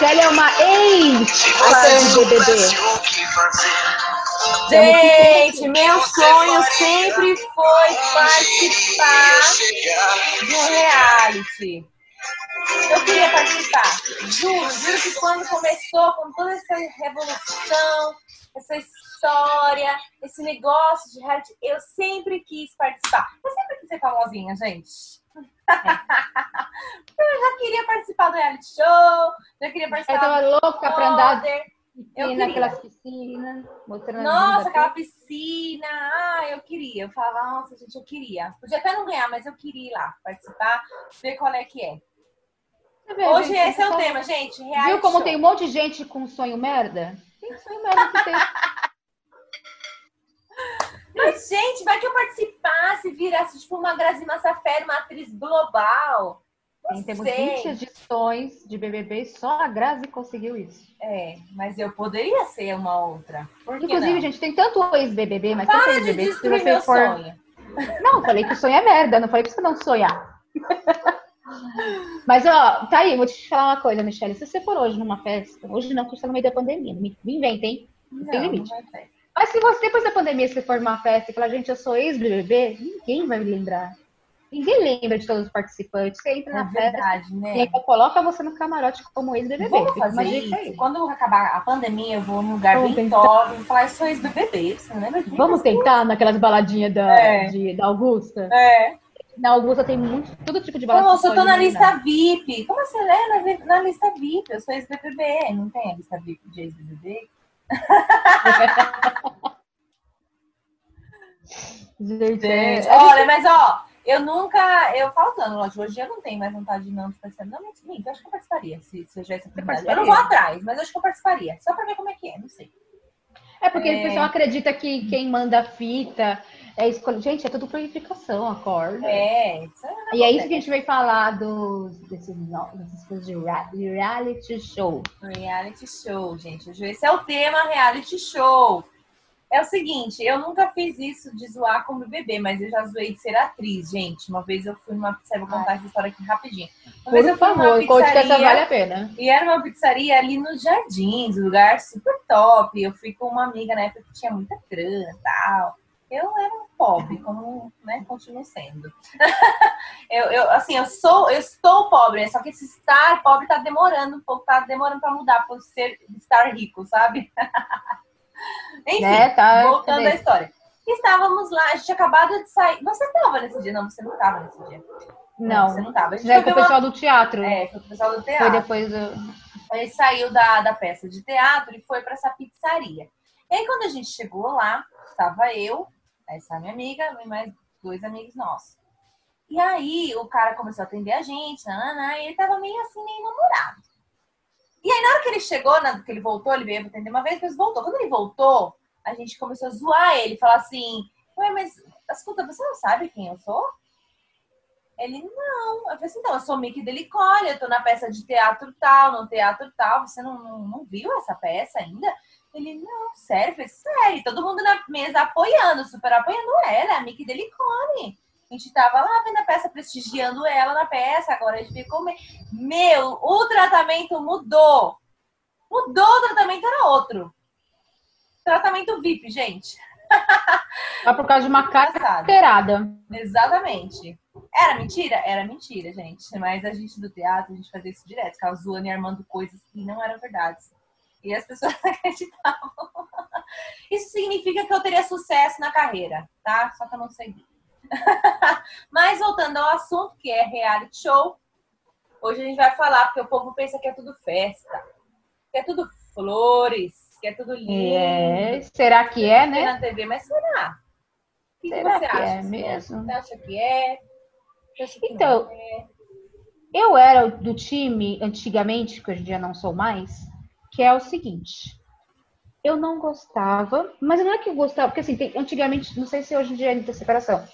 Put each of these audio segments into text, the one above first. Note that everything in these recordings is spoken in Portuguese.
Michelle é uma ex de BBB. Gente, meu sonho sempre foi participar de um reality. Eu queria participar. Juro, juro que quando começou com toda essa revolução, essa história, esse negócio de reality, eu sempre quis participar. Eu sempre quis ser famosinha, gente. Eu já queria participar do reality show, já queria Eu participar tava do louca pra andar. Eu queria. naquelas piscinas, mostrando Nossa, aquela piscina. Ah, eu queria. Eu falava, nossa, gente, eu queria. Podia até não ganhar, mas eu queria ir lá participar, ver qual é que é. Vê, Hoje gente, esse é o só- tema, gente. Viu como show. tem um monte de gente com sonho merda? Tem sonho merda que tem. Mas, gente, vai que eu participasse, virasse tipo uma Grazi Massafera, uma atriz global. Não Tem, temos sei. 20 edições de BBB só a Grazi conseguiu isso. É, mas eu poderia ser uma outra. Que Inclusive, não? gente, tem tanto ex-BBB, mas tanto Para de ex-BBB que se você for... sonho. Não, falei que o sonho é merda, não falei pra você não sonhar. Mas, ó, tá aí, vou te falar uma coisa, Michelle. Se você for hoje numa festa, hoje não, porque você tá no meio da pandemia, não me, me inventa, hein? Não, tem limite. não. Mas se você, depois da pandemia, você for numa festa e falar, gente, eu sou ex-BBB, ninguém vai me lembrar. Ninguém lembra de todos os participantes. Você entra É na festa verdade, e né? ainda coloca você no camarote como ex-BBB. Vamos uma fazer isso. aí. Quando acabar a pandemia, eu vou num lugar Vamos bem tentar. top. Vou falar, eu sou ex-BBB. Você não lembra mim? Vamos tentar naquelas baladinhas da, É. de- da Augusta? É. Na Augusta tem muito, todo tipo de balada. Nossa, eu tô na lista VIP. Como você é na, na lista VIP? Eu sou ex-BBB. Não tem a lista VIP de ex-BBB? Gente, é- Gente, olha, mas ó, eu nunca. Eu faltando, lógico, hoje eu não tenho mais vontade de não participar. Não, mas sim, eu acho que eu participaria, se, se eu tivesse a oportunidade. Eu não vou atrás, mas eu acho que eu participaria. Só pra ver como é que é, não sei. É porque É. o pessoal acredita que quem manda a fita é escolha. Gente, é tudo purificação, acorda. É, isso é E é isso que a gente veio falar dos, desses, dessas coisas de, reality show. Reality show, gente. Hoje Esse é o tema reality show. É o seguinte, eu nunca fiz isso de zoar com o BBB, mas eu já zoei de ser atriz, gente. Uma vez eu fui numa pizzaria, vou contar essa história aqui rapidinho. Uma Por eu favor, conte que essa vale a pena. E era uma pizzaria ali nos Jardins, um lugar super top. Eu fui com uma amiga na época que tinha muita grana e tal. Eu era um pobre, como né, continuo sendo. eu, eu, assim, eu sou, eu estou pobre, só que esse estar pobre tá demorando um pouco, tá demorando para mudar para ser estar rico, sabe? Enfim, Né, tá, voltando à história. Estávamos lá, a gente acabado de sair. Você estava nesse dia? Não, você não estava nesse dia. Não, você não estava. Já é foi com o ver uma- pessoal do teatro. É, foi com o pessoal do Foi teatro. depois do. Ele saiu da, da peça de teatro e foi para essa pizzaria. E aí, quando a gente chegou lá, estava eu, essa minha amiga e mais dois amigos nossos. E aí, o cara começou a atender a gente, nananá, e ele tava meio assim, meio namorado. E aí, na hora que ele chegou, na, que ele voltou, ele veio atender uma vez, depois voltou. Quando ele voltou, a gente começou a zoar ele, falar assim: Ué, mas escuta, você não sabe quem eu sou? Ele, não. Eu falei assim, então, eu sou Mickey Delicole, eu tô na peça de teatro tal, no teatro tal. Você não, não, não viu essa peça ainda? Ele, não, sério? Falei, sério. Todo mundo na mesa apoiando, super apoiando ela, a Mickey Delicole. A gente tava lá vendo a peça, prestigiando ela na peça, agora a gente ficou... me- Meu, o tratamento mudou. Mudou, o tratamento era outro. Tratamento VIP, gente. Só por causa de uma carteirada. Exatamente. Era mentira? Era mentira, gente. Mas a gente do teatro, a gente fazia isso direto, ficava zoando e armando coisas que não eram verdades. E as pessoas acreditavam. Isso significa que eu teria sucesso na carreira, tá? Só que eu não segui. Mas voltando ao assunto, que é reality show, hoje a gente vai falar, porque o povo pensa que é tudo festa, que é tudo flores, que é tudo lindo. É, será que é, né? na TV, mas será? O que, que Será você que acha? é mesmo? Você acha que é? Você acha que Então, é? Eu era do time antigamente, que hoje em dia não sou mais, que é o seguinte. Eu não gostava, mas não é que eu gostava, porque assim, tem- antigamente, não sei se hoje em dia é muita separação.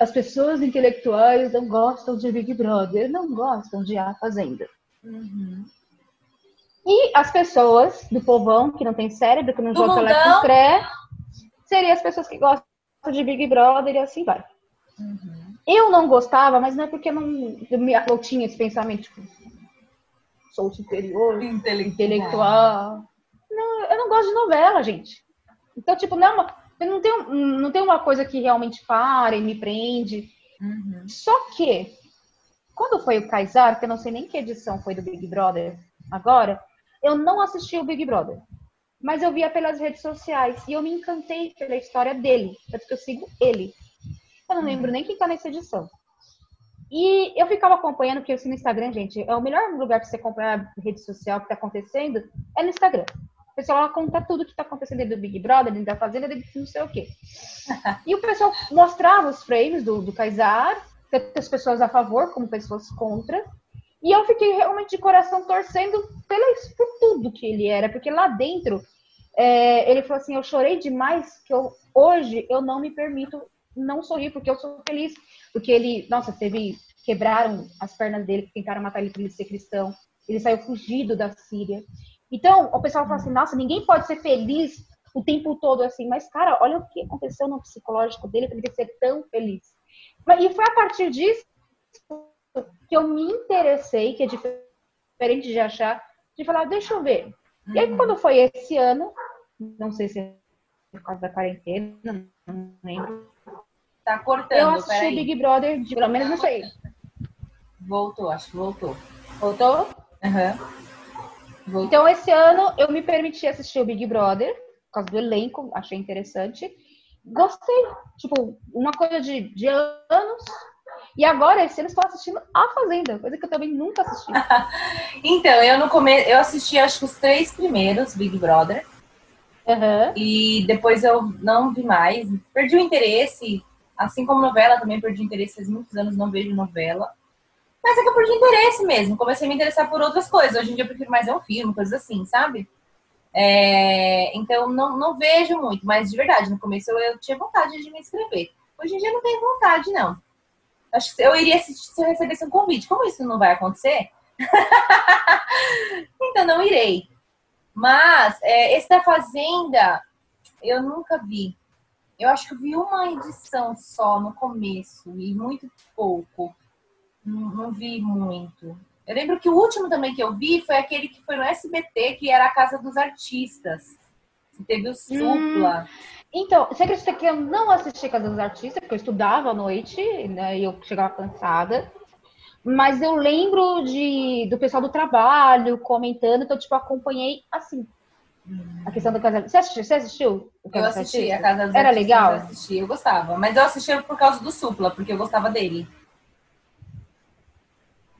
As pessoas intelectuais não gostam de Big Brother, não gostam de A Fazenda. Uhum. E as pessoas do povão, que não tem cérebro, que não Do joga mundão. Lec Cré, seriam as pessoas que gostam de Big Brother e assim vai. Uhum. Eu não gostava, mas não é porque eu não eu, me- eu tinha esse pensamento, tipo, sou superior, intelectual. Não, eu não gosto de novela, gente. Então, tipo, não, é uma, não, tenho, não tem uma coisa que realmente para e me prende. Uhum. Só que, quando foi o Kaysar, que eu não sei nem que edição foi do Big Brother agora, eu não assisti o Big Brother. Mas eu via pelas redes sociais e eu me encantei pela história dele. Tanto que eu sigo ele. Eu não lembro nem quem tá nessa edição. E eu ficava acompanhando, porque assim no Instagram, gente, é o melhor lugar para você acompanhar a rede social que tá acontecendo, é no Instagram. O pessoal conta tudo que tá acontecendo dentro do Big Brother, dentro da Fazenda, dentro de não sei o quê. E o pessoal mostrava os frames do, do Kaysar, tanto as pessoas a favor como pessoas contra. E eu fiquei realmente de coração torcendo pela, por tudo que ele era, porque lá dentro é, ele falou assim: eu chorei demais que eu, hoje eu não me permito não sorrir, porque eu sou feliz. Porque ele, nossa, teve. Quebraram as pernas dele, tentaram matar ele por ele ser cristão. Ele saiu fugido da Síria. Então, o pessoal fala assim: nossa, ninguém pode ser feliz o tempo todo assim. Mas, cara, olha o que aconteceu no psicológico dele para ele ser tão feliz. E foi a partir disso que eu me interessei, que é diferente de achar, de falar, deixa eu ver. E aí, quando foi esse ano, não sei se é por causa da quarentena, não lembro. Tá Eu cortando, assisti o peraí. Big Brother, de, pelo menos não sei. Voltou, acho que voltou. Voltou? Voltou. Então, esse ano, eu me permiti assistir o Big Brother, por causa do elenco, achei interessante. Gostei. Tipo, uma coisa de, de anos. E agora, esse ano, estou assistindo A Fazenda, coisa que eu também nunca assisti. Então, eu no começo, eu assisti acho que os três primeiros Big Brother. Aham. E depois eu não vi mais. Perdi o interesse. Assim como novela, também perdi interesse. Faz muitos anos não vejo novela. Mas é que eu perdi interesse mesmo. Comecei a me interessar por outras coisas. Hoje em dia eu prefiro mais ver um filme, coisas assim, sabe? É, Então não, não vejo muito. Mas de verdade, no começo eu, eu tinha vontade de me inscrever. Hoje em dia eu não tenho vontade, não. Acho que eu iria assistir se eu recebesse um convite. Como isso não vai acontecer, então não irei. Mas é, esse da Fazenda, eu nunca vi. Eu acho que eu vi uma edição só no começo e muito pouco. Não, não vi muito. Eu lembro que o último também que eu vi foi aquele que foi no SBT, que era a Casa dos Artistas. Teve o Supla. Então, você acredita que eu não assisti Casa dos Artistas, porque eu estudava à noite, né, e eu chegava cansada. Mas eu lembro de, do pessoal do trabalho comentando, então, tipo, acompanhei assim. A questão do casamento. Você assistiu? Você assistiu o Eu assisti a? Casa dos Era Artistas. legal? Eu assisti, eu gostava. Mas eu assisti por causa do Supla, porque eu gostava dele.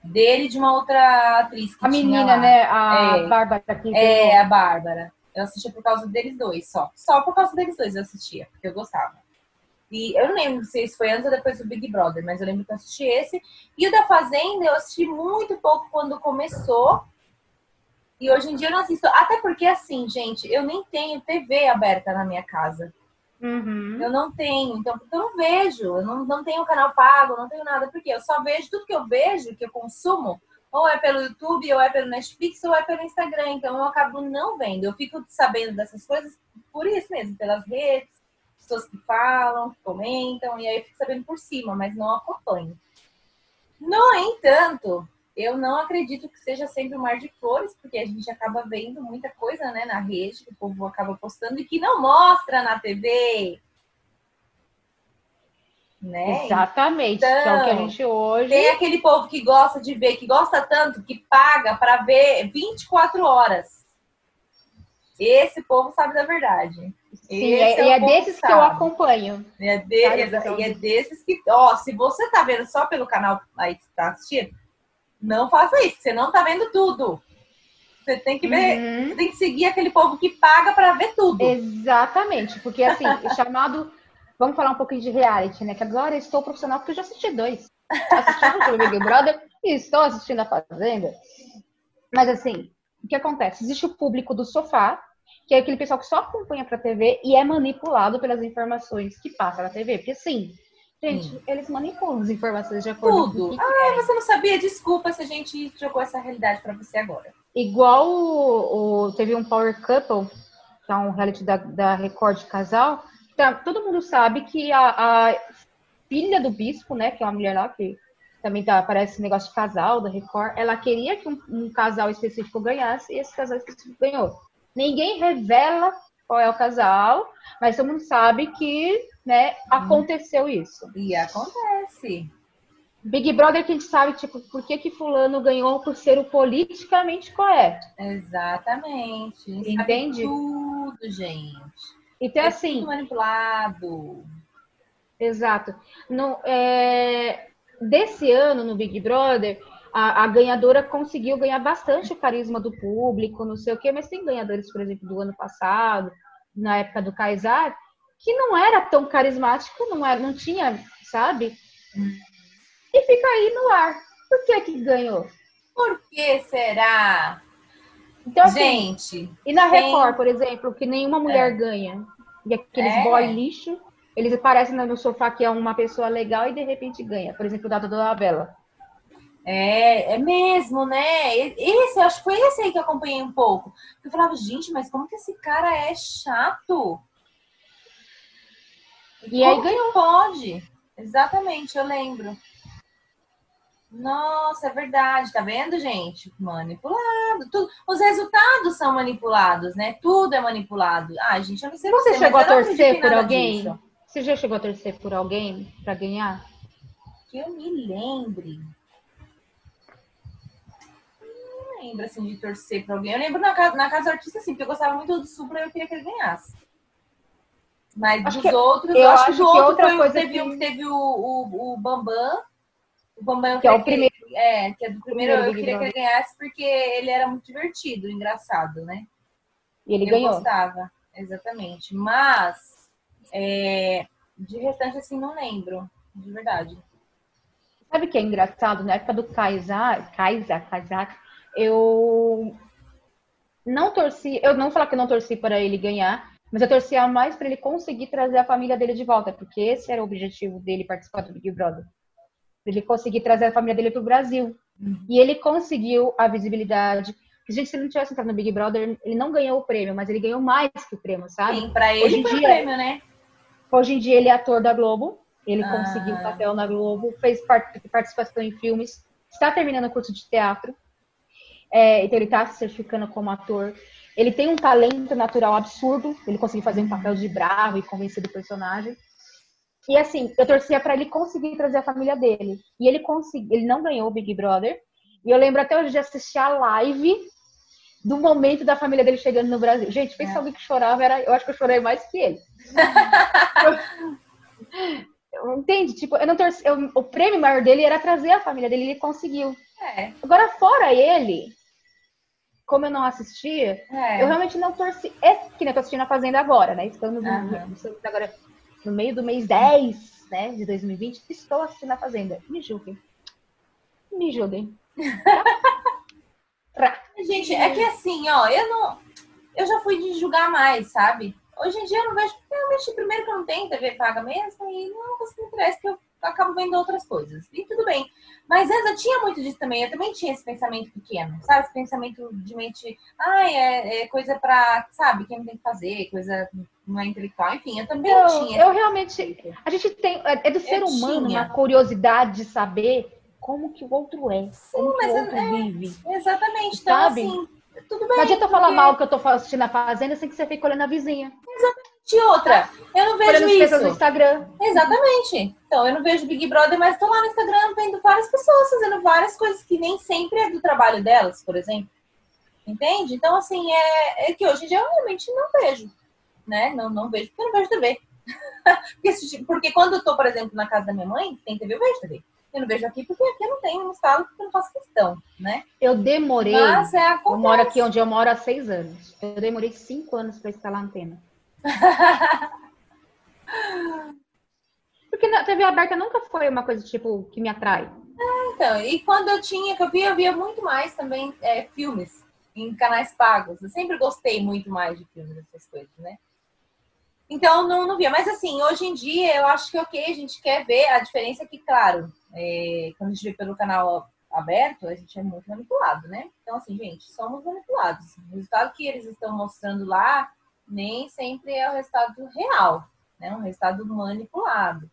Dele e de uma outra atriz que A tinha menina, né? A É. Bárbara que É, a Bárbara. Eu assistia por causa deles dois, só. Só por causa deles dois eu assistia, porque eu gostava. E eu não lembro se isso foi antes ou depois do Big Brother, mas eu lembro que eu assisti esse. E o da Fazenda eu assisti muito pouco quando começou. E hoje em dia eu não assisto. Até porque, assim, gente, eu nem tenho TV aberta na minha casa. Uhum. Eu não tenho, então eu não vejo, eu não, não tenho canal pago, não tenho nada, porque eu só vejo tudo que eu vejo, que eu consumo, ou é pelo YouTube, ou é pelo Netflix, ou é pelo Instagram, então eu acabo não vendo. Eu fico sabendo dessas coisas por isso mesmo, pelas redes, pessoas que falam, que comentam, e aí eu fico sabendo por cima, mas não acompanho. No entanto, eu não acredito que seja sempre um mar de flores, porque a gente acaba vendo muita coisa né, na rede, que o povo acaba postando e que não mostra na TV. Né? Exatamente. que é o que a Então, gente hoje. Tem aquele povo que gosta de ver, que gosta tanto, que paga para ver 24 horas. Esse povo sabe da verdade. Sim, Esse é- e é desses que eu sabe. acompanho. E é, de- então- e é desses que, ó, se você tá vendo só pelo canal aí que tá assistindo, não faça isso, você não tá vendo tudo. Você tem que ver, Uhum. você tem que seguir aquele povo que paga pra ver tudo. Exatamente, porque assim, chamado. Vamos falar um pouquinho de reality, né? Que agora eu estou profissional porque eu já assisti dois. Assisti o Big Brother e estou assistindo a Fazenda. Mas assim, o que acontece? Existe o público do sofá, que é aquele pessoal que só acompanha pra TV e é manipulado pelas informações que passa na TV. Porque sim, gente, Sim. eles manipulam as informações de acordo com Tudo. o que Ah, você não sabia? Desculpa se a gente jogou essa realidade pra você agora. Igual o, o- teve um Power Couple, que é um reality da, da Record de casal, tá, todo mundo sabe que a, a filha do bispo, né, que é uma mulher lá que também tá, parece negócio de casal da Record, ela queria que um, um casal específico ganhasse e esse casal específico ganhou. Ninguém revela qual é o casal, mas todo mundo sabe que, né, aconteceu isso. E acontece. Big Brother que a gente sabe, tipo, por que que fulano ganhou por ser o politicamente correto. Exatamente. Entende? Sabe tudo, gente. Então, É assim, manipulado. Exato. No, é, desse ano, no Big Brother, a, a ganhadora conseguiu ganhar bastante o carisma do público, não sei o quê, mas tem ganhadores, por exemplo, do ano passado, na época do Kaysar, que não era tão carismático, não, era, não tinha, sabe? E fica aí no ar. Por que que ganhou? Por que será? Então, assim, gente, e na tem- Record, por exemplo, que nenhuma mulher ganha. E aqueles É. boy lixo, eles aparecem no sofá que é uma pessoa legal e de repente ganha. Por exemplo, o dado da Bela. é, é mesmo, né? Esse, eu acho que foi esse aí que eu acompanhei um pouco. Eu falava, gente, mas como que esse cara é chato? E aí Como ganhou. pode? Exatamente, eu lembro. Nossa, é verdade, tá vendo, gente? Manipulado. Tudo. Os resultados são manipulados, né? Tudo é manipulado. Ah, gente, eu não sei Você você, chegou a torcer por alguém? disso. Você já chegou a torcer por alguém pra ganhar? Que eu me lembre. Não lembro, assim, de torcer pra alguém. Eu lembro na casa, na casa do artista, assim, porque eu gostava muito do Supra e eu queria que ele ganhasse. Mas Acho dos que- outros, eu eu acho acho que outro outra foi o- coisa teve, que- o- teve o, o, o Bambam. O Bambam eu Que é o queria que- É, que é do primeiro, Primeiro eu queria que ele ganhasse porque ele era muito divertido, engraçado, né? E ele eu ganhou. gostava, exatamente. Mas, é, de restante, assim, não lembro, de verdade. Sabe o que é engraçado? Na época do Kaysar, Kaysar, Kaysar, eu não torci, eu não vou falar que eu não torci para ele ganhar, mas eu torcia mais para ele conseguir trazer a família dele de volta, porque esse era o objetivo dele participar do Big Brother. Ele conseguir trazer a família dele para o Brasil. E ele conseguiu a visibilidade. Gente, se ele não tivesse entrado no Big Brother, ele não ganhou o prêmio, mas ele ganhou mais que o prêmio, sabe? Sim, pra Hoje ele em dia- prêmio, né? Hoje em dia ele é ator da Globo. Ele Ah. conseguiu um papel na Globo, fez part- participação em filmes, está terminando o curso de teatro. É, então ele está se certificando como ator. Ele tem um talento natural absurdo. Ele conseguiu fazer um papel de bravo e convencer do personagem. E assim, eu torcia para ele conseguir trazer a família dele. E ele conseguiu. Ele não ganhou o Big Brother. E eu lembro até hoje de assistir a live do momento da família dele chegando no Brasil. Gente, pensa É. alguém que chorava, era, eu acho que eu chorei mais que ele. Entende? Tipo, eu não torci, eu- o prêmio maior dele era trazer a família dele, ele conseguiu. É, Agora, fora ele, como eu não assistia, é. eu realmente não torci. É que nem eu tô assistindo a Fazenda agora, né? Estamos, no- agora no meio do mês 10, né, de 2020. Estou assistindo a Fazenda. Me julguem. Me julguem. Gente, é que assim, ó, eu não. Eu já fui de julgar mais, sabe? Hoje em dia eu não vejo. Realmente, primeiro que eu não tenho TV paga mesmo, e não consigo me interessa, porque eu acabo vendo outras coisas. E tudo bem. Mas antes eu tinha muito disso também. Eu também tinha esse pensamento pequeno, sabe? Esse pensamento de mente. Ai, é, é coisa pra. Sabe? Quem não tem que fazer, coisa não é intelectual. Enfim, eu também Eu, tinha. eu realmente. A gente tem. É é do ser Eu humano tinha. uma curiosidade de saber como que o outro é. como que mas o é- outro vive. Exatamente. Então, Sabe? assim, tudo bem. Não adianta eu falar porque- mal que eu tô assistindo a Fazenda sem que você fique olhando a vizinha. De outra, eu não vejo Olhando as pessoas no isso. Instagram. Exatamente. Então, eu não vejo Big Brother, mas tô lá no Instagram vendo várias pessoas fazendo várias coisas que nem sempre é do trabalho delas, por exemplo. Entende? Então, assim, é, é que hoje em dia eu realmente não vejo. Né? Não, não vejo, porque eu não vejo TV. porque, porque quando eu tô, por exemplo, na casa da minha mãe, que tem TV, eu vejo TV. Eu não vejo aqui porque aqui eu não tenho um estado porque eu não faço questão, né? Eu demorei. Mas é Eu moro aqui onde eu moro há seis anos. Eu demorei cinco anos para instalar a antena. Porque na TV aberta nunca foi uma coisa tipo que me atrai. Então, e quando eu tinha, que eu via, eu via muito mais também é, filmes em canais pagos. Eu sempre gostei muito mais de filmes, essas coisas, né? Então, não, não via. Mas, assim, hoje em dia, eu acho que, ok, a gente quer ver a diferença é que, claro, é, quando a gente vê pelo canal aberto, a gente é muito manipulado, né? Então, assim, gente, somos manipulados. O resultado que eles estão mostrando lá nem sempre é o resultado real. né? Um resultado manipulado.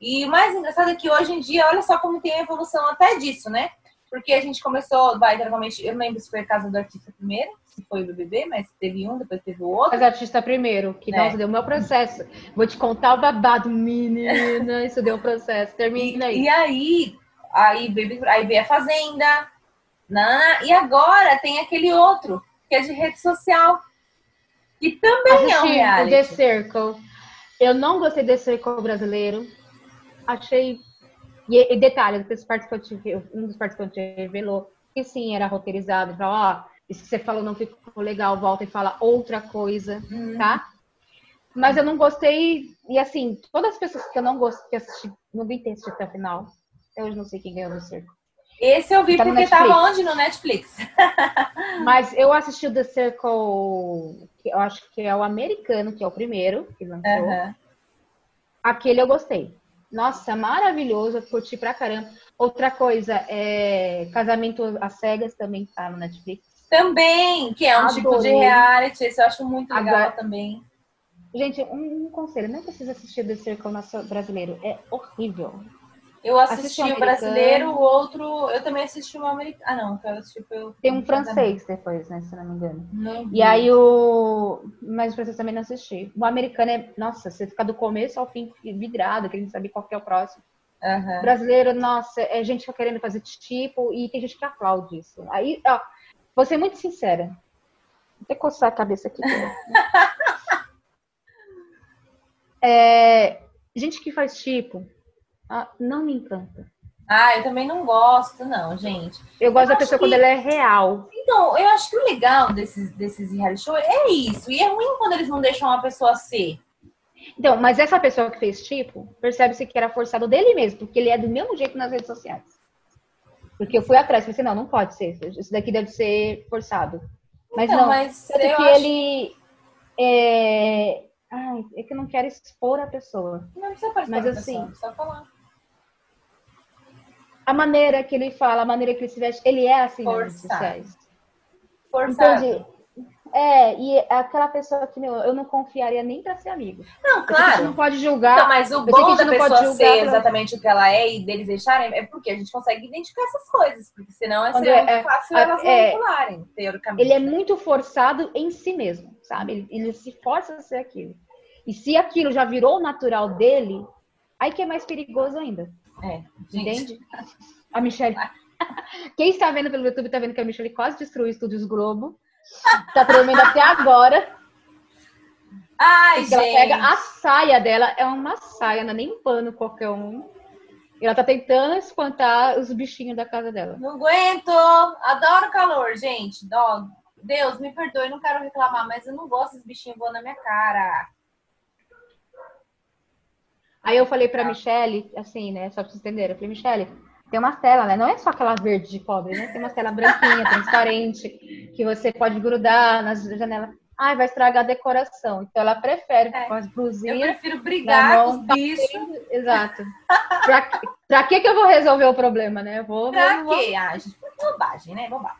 E o mais engraçado é que hoje em dia, olha só como tem a evolução até disso, né? Porque a gente começou, vai, geralmente, eu não lembro se foi a casa do artista primeiro, se foi o BBB, mas teve um, depois teve o outro. Mas artista primeiro, que É. nossa, deu meu processo. Vou te contar o babado, menina. Isso deu processo. Termina aí. E aí, aí veio, aí veio a Fazenda, né? e agora tem aquele outro, que é de rede social, que também é um o The reality. Circle. Eu não gostei desse Circle brasileiro. Achei. E, e detalhe, um dos participantes revelou que sim, era roteirizado. Falou, ó, isso que você falou não ficou legal, volta e fala outra coisa, Hum. tá? Mas eu não gostei. E assim, todas as pessoas que eu não gostei, que assisti, não vi ter assistido até o final. Eu hoje não sei quem ganhou no Circle. Esse eu vi Tá porque tava Netflix. onde? No Netflix. Mas eu assisti o The Circle, que eu acho que é o americano, que é o primeiro que lançou. Aquele eu gostei. Nossa, maravilhoso, eu curti pra caramba. Outra coisa, é Casamento às Cegas também tá no Netflix. Também, que é um tipo de Adorei. reality, esse eu acho muito legal Agora- também. Gente, um, um conselho, não precisa assistir The Circle brasileiro, é horrível. Eu assisti Assisti o o brasileiro, o outro. Eu também assisti o americano. Ah, não, eu assisti foi. Tem um francês depois, né, se não me engano. Não. E aí o... Mas o francês também não assisti. O americano é... Nossa, você fica do começo ao fim vidrado, querendo saber qual que é o próximo. Aham. brasileiro, nossa, é gente que fica querendo fazer tipo e tem gente que aplaude isso. Aí, ó, vou ser muito sincera. Vou até coçar a cabeça aqui. é, gente que faz tipo, ah, não me encanta. Ah, eu também não gosto, não, gente. Eu gosto da acho pessoa que- quando ela é real. Então, eu acho que o legal desses, desses reality show é isso. E é ruim quando eles não deixam uma pessoa ser. Então, mas essa pessoa que fez tipo, percebe-se que era forçado dele mesmo, porque ele é do mesmo jeito nas redes sociais. Porque eu fui atrás, pensei, não, não pode ser. Isso daqui deve ser forçado. Mas Então, não, mas Tanto eu que acho ele. É... Ai, é que eu não quero expor a pessoa. não precisa mas da assim, pessoa, só falar. A maneira que ele fala, a maneira que ele se veste, ele é assim nas redes Forçado. sociais. Forçado. Entendi. É, e aquela pessoa que, meu, eu não confiaria nem pra ser amigo. Não, sei que a gente claro. não pode julgar. Não, mas o bom gente da não pode pessoa ser exatamente o que ela é e deles deixarem é porque a gente consegue identificar essas coisas. Porque senão é é- é- fácil é- elas é- manipularem, teoricamente. ele é muito forçado em si mesmo, sabe? Ele, ele se força a ser aquilo. E se aquilo já virou o natural dele, aí que é mais perigoso ainda. É, gente. Entende? A Michelle. Quem está vendo pelo YouTube está vendo que a Michelle quase destruiu o Estúdios Globo. Tá tremendo até agora. Ai, Porque ela gente. pega a saia dela, é uma saia, não é nem um pano qualquer um. E ela tá tentando espantar os bichinhos da casa dela. Não aguento. Adoro calor, gente. Ó, Deus, me perdoe, não quero reclamar, mas eu não gosto dos bichinhos voando na minha cara. Aí eu falei pra Michelle, assim, né? Só pra vocês entenderem. Eu falei, Michelle, tem uma tela, né? Não é só aquela verde de cobre, né? Tem uma tela branquinha, transparente, que você pode grudar nas janelas. Ai, vai estragar a decoração. Então ela prefere É. com as Eu blusinhas. prefiro brigar Na com mão, os bichos. Exato. Pra, que- pra que que eu vou resolver o problema, né? Eu Vou, Pra vou, vou- quê? Ah, gente, bobagem, né? Bobagem.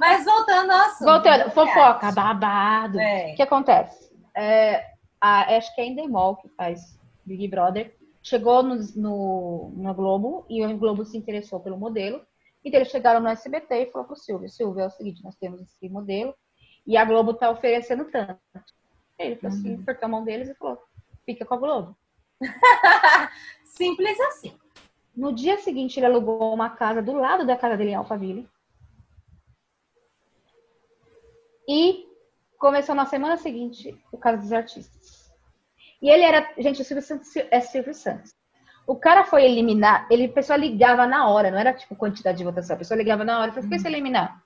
Mas voltando ao assunto. Voltando, do fofoca, babado. É. O que acontece? É, a, acho que é a Endemol, que faz Big Brother, chegou no, no, no Globo e o Globo se interessou pelo modelo. Então eles chegaram no SBT e falou pro Silvio, Silvio, é o seguinte, nós temos esse modelo e a Globo tá oferecendo tanto. Ele falou assim, Uhum. apertou a mão deles e falou, fica com a Globo. Simples assim. No dia seguinte, ele alugou uma casa do lado da casa dele em Alphaville. E começou na semana seguinte o caso dos artistas. E ele era. Gente, o Silvio Santos é Silvio Santos. O cara foi eliminar, ele, a pessoa ligava na hora, não era tipo quantidade de votação, a pessoa ligava na hora e falou: por que você eliminar?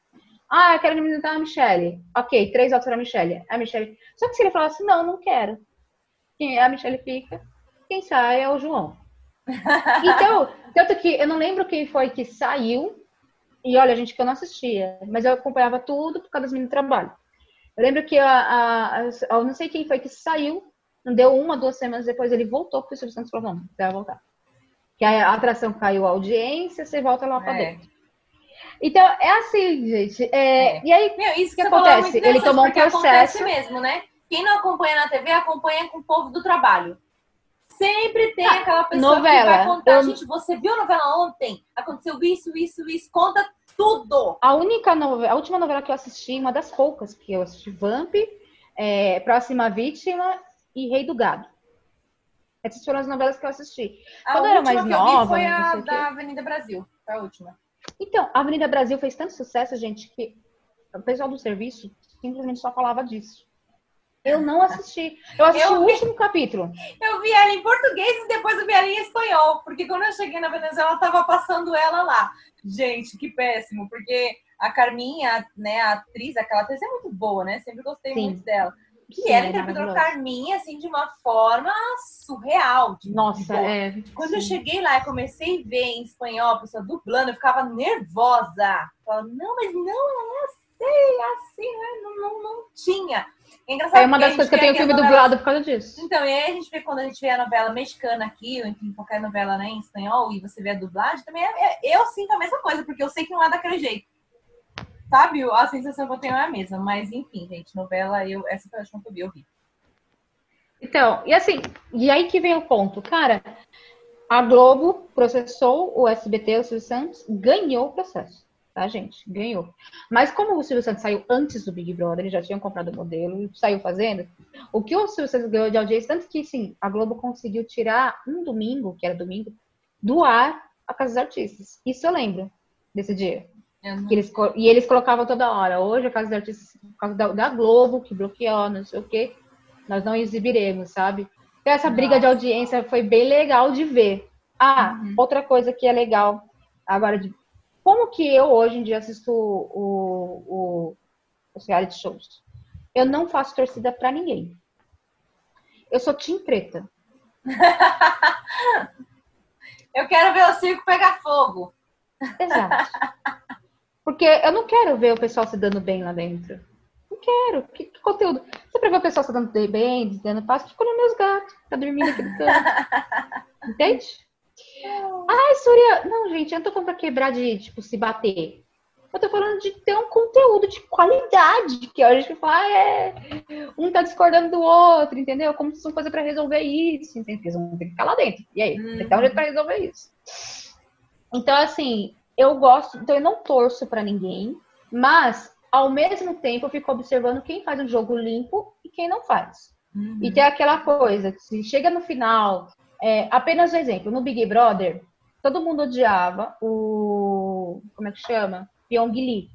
Ah, eu quero eliminar a Michelle. Ok, três votos para a Michelle. A Michelle. Só que se ele falasse, não, não quero. Quem a Michelle fica, quem sai é o João. Então, tanto que eu não lembro quem foi que saiu. E olha, gente, que eu não assistia, mas eu acompanhava tudo por causa das meninas do trabalho. Eu lembro que a, a, a- eu não sei quem foi que saiu, não deu uma, duas semanas depois, ele voltou porque o Silvio Santos falou, não, você vai voltar. Que a atração caiu a audiência, você volta lá pra É. dentro. Então, é assim, gente. é, É. E aí, Meu, isso que é acontece? Ele tomou um processo. acontece mesmo, né? Quem não acompanha na TV, acompanha com o povo do trabalho. Sempre tem Ah, aquela pessoa novela. que vai contar. Eu- Gente, você viu a novela ontem? Aconteceu isso, isso, isso. Conta tudo. A única novela, a última novela que eu assisti, uma das poucas que eu assisti, Vamp, é, Próxima Vítima e Rei do Gado. Essas foram as novelas que eu assisti. A Quando eu era mais nova, foi a da Avenida Brasil. Foi a última. Então, a Avenida Brasil fez tanto sucesso, gente, que o pessoal do serviço simplesmente só falava disso. Eu não assisti. Eu assisti Eu o vi. último capítulo. Eu vi ela em português e depois eu vi ela em espanhol. Porque quando eu cheguei na Venezuela, ela tava passando ela lá. Gente, que péssimo. Porque a Carminha, né, a atriz, aquela atriz é muito boa, né? Sempre gostei Sim. muito dela. E Sim, ela é interpretou maravilhosa. Carminha, assim, de uma forma surreal. de Nossa, é. Quando eu sim. cheguei lá e comecei a ver em espanhol, a pessoa dublando, eu ficava nervosa. Falava, não, mas não é assim, é assim, não, é, não, não, não tinha. É engraçado É uma das coisas que eu tenho filme as novelas- dublado por causa disso. Então, e aí a gente vê quando a gente vê a novela mexicana aqui, ou enfim, qualquer novela né, em espanhol, e você vê a dublagem, também é, é- eu sinto a mesma coisa, porque eu sei que não é daquele jeito. Sabe? A sensação que eu tenho é a mesma. Mas, enfim, gente, novela, eu, essa foi a última que eu vi, eu vi. Então, e assim, e aí que vem o ponto, cara. A Globo processou o SBT, o Silvio Santos, ganhou o processo, tá, gente? Ganhou. Mas como o Silvio Santos saiu antes do Big Brother, eles já tinham comprado o modelo, saiu fazendo, o que o Silvio Santos ganhou de audiência, tanto que, sim, a Globo conseguiu tirar um domingo, que era domingo, do ar a Casa dos Artistas. Isso eu lembro desse dia. Que eles, e eles colocavam toda hora. Hoje, a Casa dos Artistas, por causa da, da Globo, que bloqueou, não sei o quê, nós não exibiremos, sabe? Então, essa briga de audiência foi bem legal de ver. Ah, Uhum. outra coisa que é legal agora de. Como que eu hoje em dia assisto o, o, os reality shows? Eu não faço torcida pra ninguém. Eu sou Team Preta. Eu quero ver o circo pegar fogo. Exato. Porque eu não quero ver o pessoal se dando bem lá dentro. Não quero. Que, que conteúdo? É pra ver o pessoal se dando bem, dando paz, fica nos meus gatos. Tá dormindo aqui no canto. Entende? Ai, Surya. Não, gente, eu não tô falando pra quebrar de, tipo, se bater. Eu tô falando de ter um conteúdo de qualidade. Que a gente fala, ah, é. Um tá discordando do outro, entendeu? Como se fosse coisa pra resolver isso. Entendeu? Eles vão ter que ficar lá dentro. E aí? Tem que dar um jeito pra resolver isso. Então, assim, eu gosto, então eu não torço pra ninguém, mas ao mesmo tempo eu fico observando quem faz um jogo limpo e quem não faz. E tem aquela coisa, se chega no final, é, apenas um exemplo, no Big Brother, todo mundo odiava o. Como é que chama? Pyong Lee.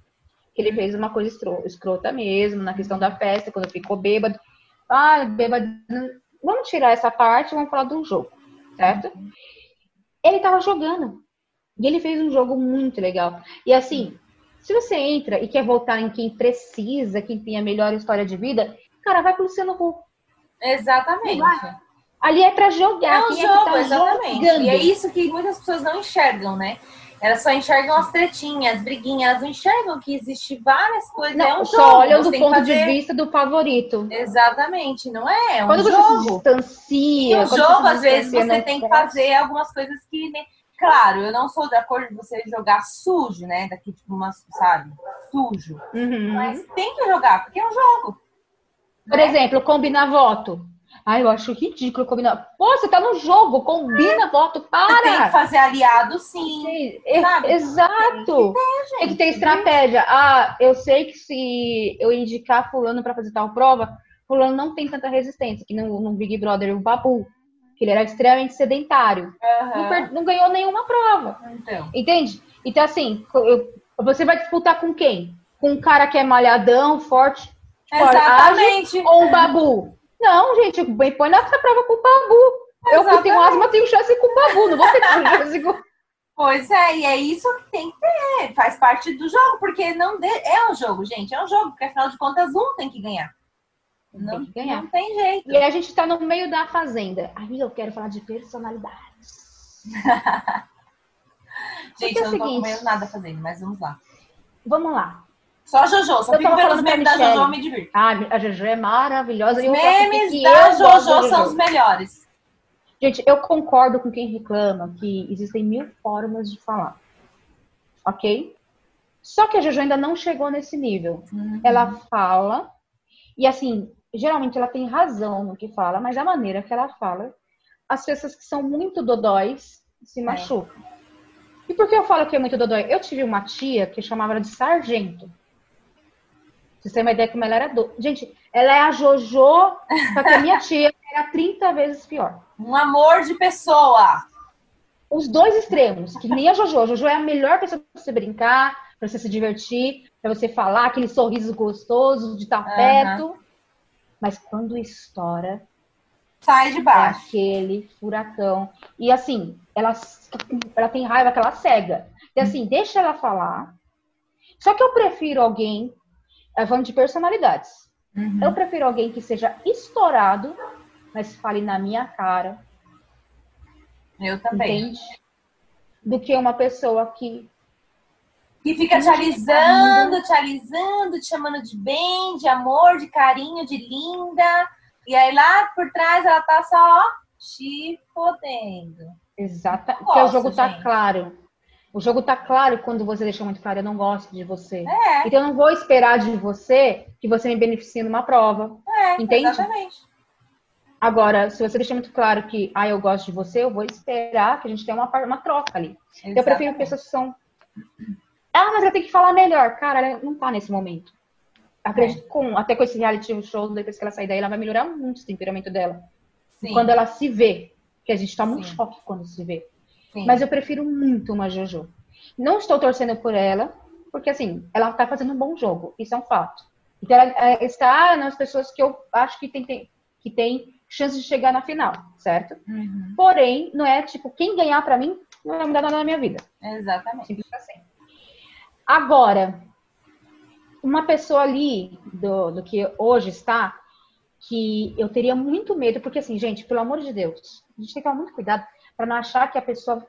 Que ele fez uma coisa escrota mesmo, na questão da festa, quando ficou bêbado. Ah, bêbado. Vamos tirar essa parte e vamos falar do jogo, certo? Ele tava jogando. E ele fez um jogo muito legal. E assim, se você entra e quer votar em quem precisa, quem tem a melhor história de vida, cara, vai pro Luciano Huck. Exatamente. Ali é pra jogar. É um quem jogo, é tá exatamente. jogando? E é isso que muitas pessoas não enxergam, né? Elas só enxergam as tretinhas, as briguinhas, elas não enxergam que existe várias coisas. Não, é um só jogo. olham do ponto de fazer- vista do favorito. Exatamente, não é? É um Quando você se jogo. E distancia. o quando jogo, às vezes, você tem que fazer algumas coisas que. né? Claro, eu não sou de acordo de você jogar sujo, né? Daqui, tipo, uma, sabe? Sujo. Uhum. Mas tem que jogar, porque é um jogo. Por exemplo, combinar voto. Ai, eu acho ridículo combinar. Pô, você tá no jogo, combina voto, Tem que para! fazer aliado, sim. Sim, e- Sabe? Exato! Tem que ter estratégia. Ah, eu sei que se eu indicar fulano pra fazer tal prova, fulano não tem tanta resistência, que no, no Big Brother, o Babu, que ele era extremamente sedentário. Não, Aham. per- não ganhou nenhuma prova. Então. Entende? Então, assim, eu- você vai disputar com quem? Com um cara que é malhadão, forte, forte, ágil, Exatamente. ou um babu? Não, gente, bem, põe nessa prova com o babu. Eu que tenho Exatamente. asma, tenho chance com o babu. Não vou ter chance com... Pois é, e é isso que tem que ter. Faz parte do jogo, porque não de- é um jogo, gente. É um jogo, porque afinal de contas, um tem que ganhar. Não Tem que ganhar. não tem jeito. E aí a gente tá no meio da fazenda. Aí eu quero falar de personalidades. Gente, é eu não tô seguinte- medo nada fazendo, mas vamos lá. Vamos lá. Só Jojo, só Eu fico tava vendo os falando pra memes da. Jojo, eu me divirto. Ah, a Jojo é maravilhosa. Os memes da Jojo da são os melhores. Gente, eu concordo com quem reclama que existem mil formas de falar. Ok? Só que a Jojo ainda não chegou nesse nível. Uhum. Ela fala. E assim, geralmente ela tem razão no que fala, mas a maneira que ela fala, as pessoas que são muito dodóis se machucam. E por que eu falo que é muito dodói? Eu tive uma tia que chamava ela de sargento. Pra você ter uma ideia como ela era do... Gente, ela é a Jojo, só que a minha tia era 30 vezes pior. Um amor de pessoa. Os dois extremos, que nem a Jojo. A Jojo é a melhor pessoa pra você brincar, pra você se divertir, pra você falar, aquele sorriso gostoso de estar Aham. perto. Mas quando estoura, Sai de é baixo. aquele furacão. E assim, ela, ela tem raiva que ela cega. E assim, deixa ela falar. Só que eu prefiro alguém, é, falando de personalidades, Uhum. eu prefiro alguém que seja estourado, mas fale na minha cara, Eu também. entende? Do que uma pessoa que. Que fica te alisando, te alisando, te chamando de bem, de amor, de carinho, de linda. E aí lá por trás ela tá só ó, te fodendo. Exata. Não Porque o gosto, jogo tá gente. claro. O jogo tá claro quando você deixa muito claro, eu não gosto de você. É, Então eu não vou esperar de você que você me beneficie numa prova. é, Entende? exatamente. Agora, se você deixar muito claro que, ah, eu gosto de você, eu vou esperar que a gente tenha uma, uma troca ali. Eu prefiro Exatamente. pessoas que são. Ah, mas eu tenho que falar melhor. Cara, ela não tá nesse momento. Acredito É. com, até com esse reality show, depois que ela sair daí, ela vai melhorar muito o temperamento dela. Sim, Quando ela se vê. Que a gente um Sim. choque quando se vê. sim. Mas eu prefiro muito uma Jojo. Não estou torcendo por ela, porque assim, ela tá fazendo um bom jogo. Isso é um fato. Então ela é, está nas pessoas que eu acho que tem, tem- que tem chance de chegar na final, certo? Uhum, Porém, não é tipo, quem ganhar pra mim não vai mudar nada na minha vida. Exatamente. Simples assim. Agora, uma pessoa ali do, do que hoje está, que eu teria muito medo, porque assim, gente, pelo amor de Deus, a gente tem que tomar muito cuidado para não achar que a pessoa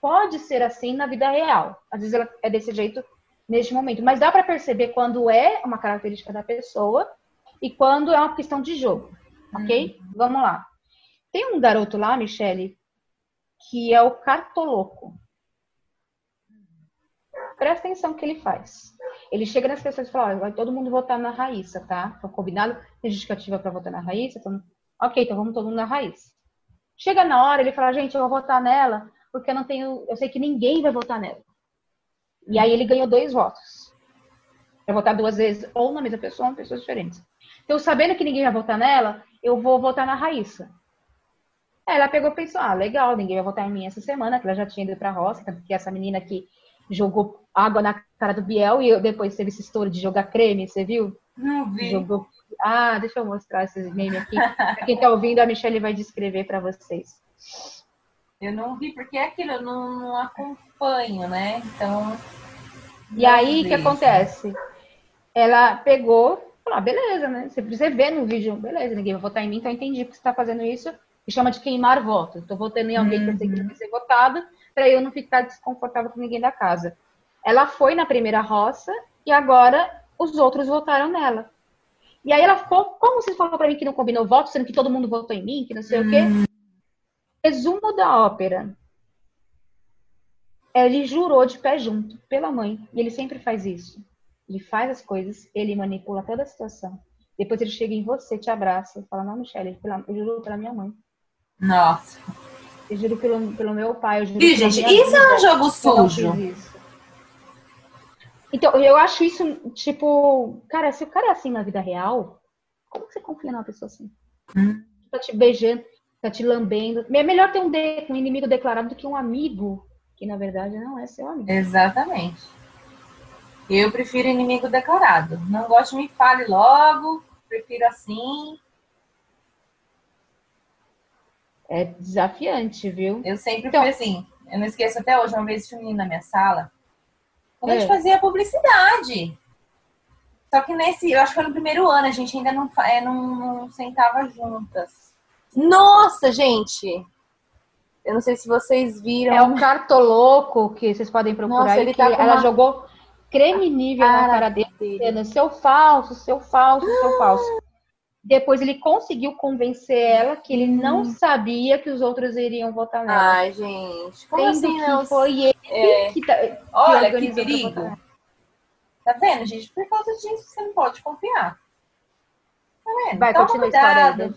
pode ser assim na vida real. Às vezes ela é desse jeito neste momento, mas dá para perceber quando é uma característica da pessoa e quando é uma questão de jogo, ok? Vamos lá. Tem um garoto lá, Michele, que é o cartoloco. Presta atenção no que ele faz. Ele chega nas pessoas e fala: "Olha, vai todo mundo votar na Raíssa, tá? Foi combinado, tem justificativa para votar na Raíssa? Então... Ok, então vamos todo mundo na Raíssa. Chega na hora, ele fala: gente, eu vou votar nela, porque eu não tenho. Eu sei que ninguém vai votar nela. E aí ele ganhou dois votos. Vai votar duas vezes, ou na mesma pessoa, ou em pessoas diferentes. Então, sabendo que ninguém vai votar nela, eu vou votar na Raíssa. Aí ela pegou e pensou: ah, legal, ninguém vai votar em mim essa semana, que ela já tinha ido pra roça, porque essa menina que jogou água na cara do Biel e depois teve esse estouro de jogar creme, você viu? Não vi. Jogou. Ah, deixa eu mostrar esses memes aqui. Pra quem tá ouvindo, a Michelle vai descrever pra vocês. Eu não vi, porque é aquilo, eu não, não acompanho, né? Então. E aí, o que acontece? Ela pegou, falou, ah, beleza, né? Você precisa ver no vídeo, beleza, ninguém vai votar em mim, então eu entendi porque você tá fazendo isso. E chama de queimar voto. Tô votando em alguém que eu sei que vai ser votado, pra eu não ficar desconfortável com ninguém da casa. Ela foi na primeira roça e agora os outros votaram nela. E aí ela ficou, como você falou pra mim que não combinou voto, sendo que todo mundo votou em mim, que não sei o quê? Resumo da ópera. Ele jurou de pé junto pela mãe. E ele sempre faz isso. Ele faz as coisas, ele manipula toda a situação. Depois ele chega em você, te abraça e fala: Não, Michelle, eu juro pela minha mãe. Nossa. Eu juro pelo, pelo meu pai. Eu juro Ih, pela gente, isso é um jogo sujo. Então, eu acho isso, tipo, cara, se o cara é assim na vida real, como você confia numa pessoa assim? Hum. Tá te beijando, tá te lambendo. É melhor ter um, de- um inimigo declarado do que um amigo, que na verdade não é seu amigo. Exatamente. Eu prefiro inimigo declarado. Não gosto, me fale logo. Prefiro assim. É desafiante, viu? Eu sempre Então- fui assim. Eu não esqueço até hoje, uma vez tinha um menino na minha sala. Quando a gente É. fazia publicidade. Só que nesse, eu acho que foi no primeiro ano, a gente ainda não, é, não, não sentava juntas. Nossa, gente! Eu não sei se vocês viram. É o cartoloco que vocês podem procurar Nossa, aí, ele tá ela uma- jogou creme nível na Cara dele, dele. seu falso, seu falso, seu falso. Depois ele conseguiu convencer ela que ele não sabia que os outros iriam votar nela. Ai, gente. Como Sendo assim que não? foi ele É, que, tá, olha que perigo. Tá vendo, gente? Por causa disso, você não pode confiar. Tá vendo? Vai, Toma continua cuidado.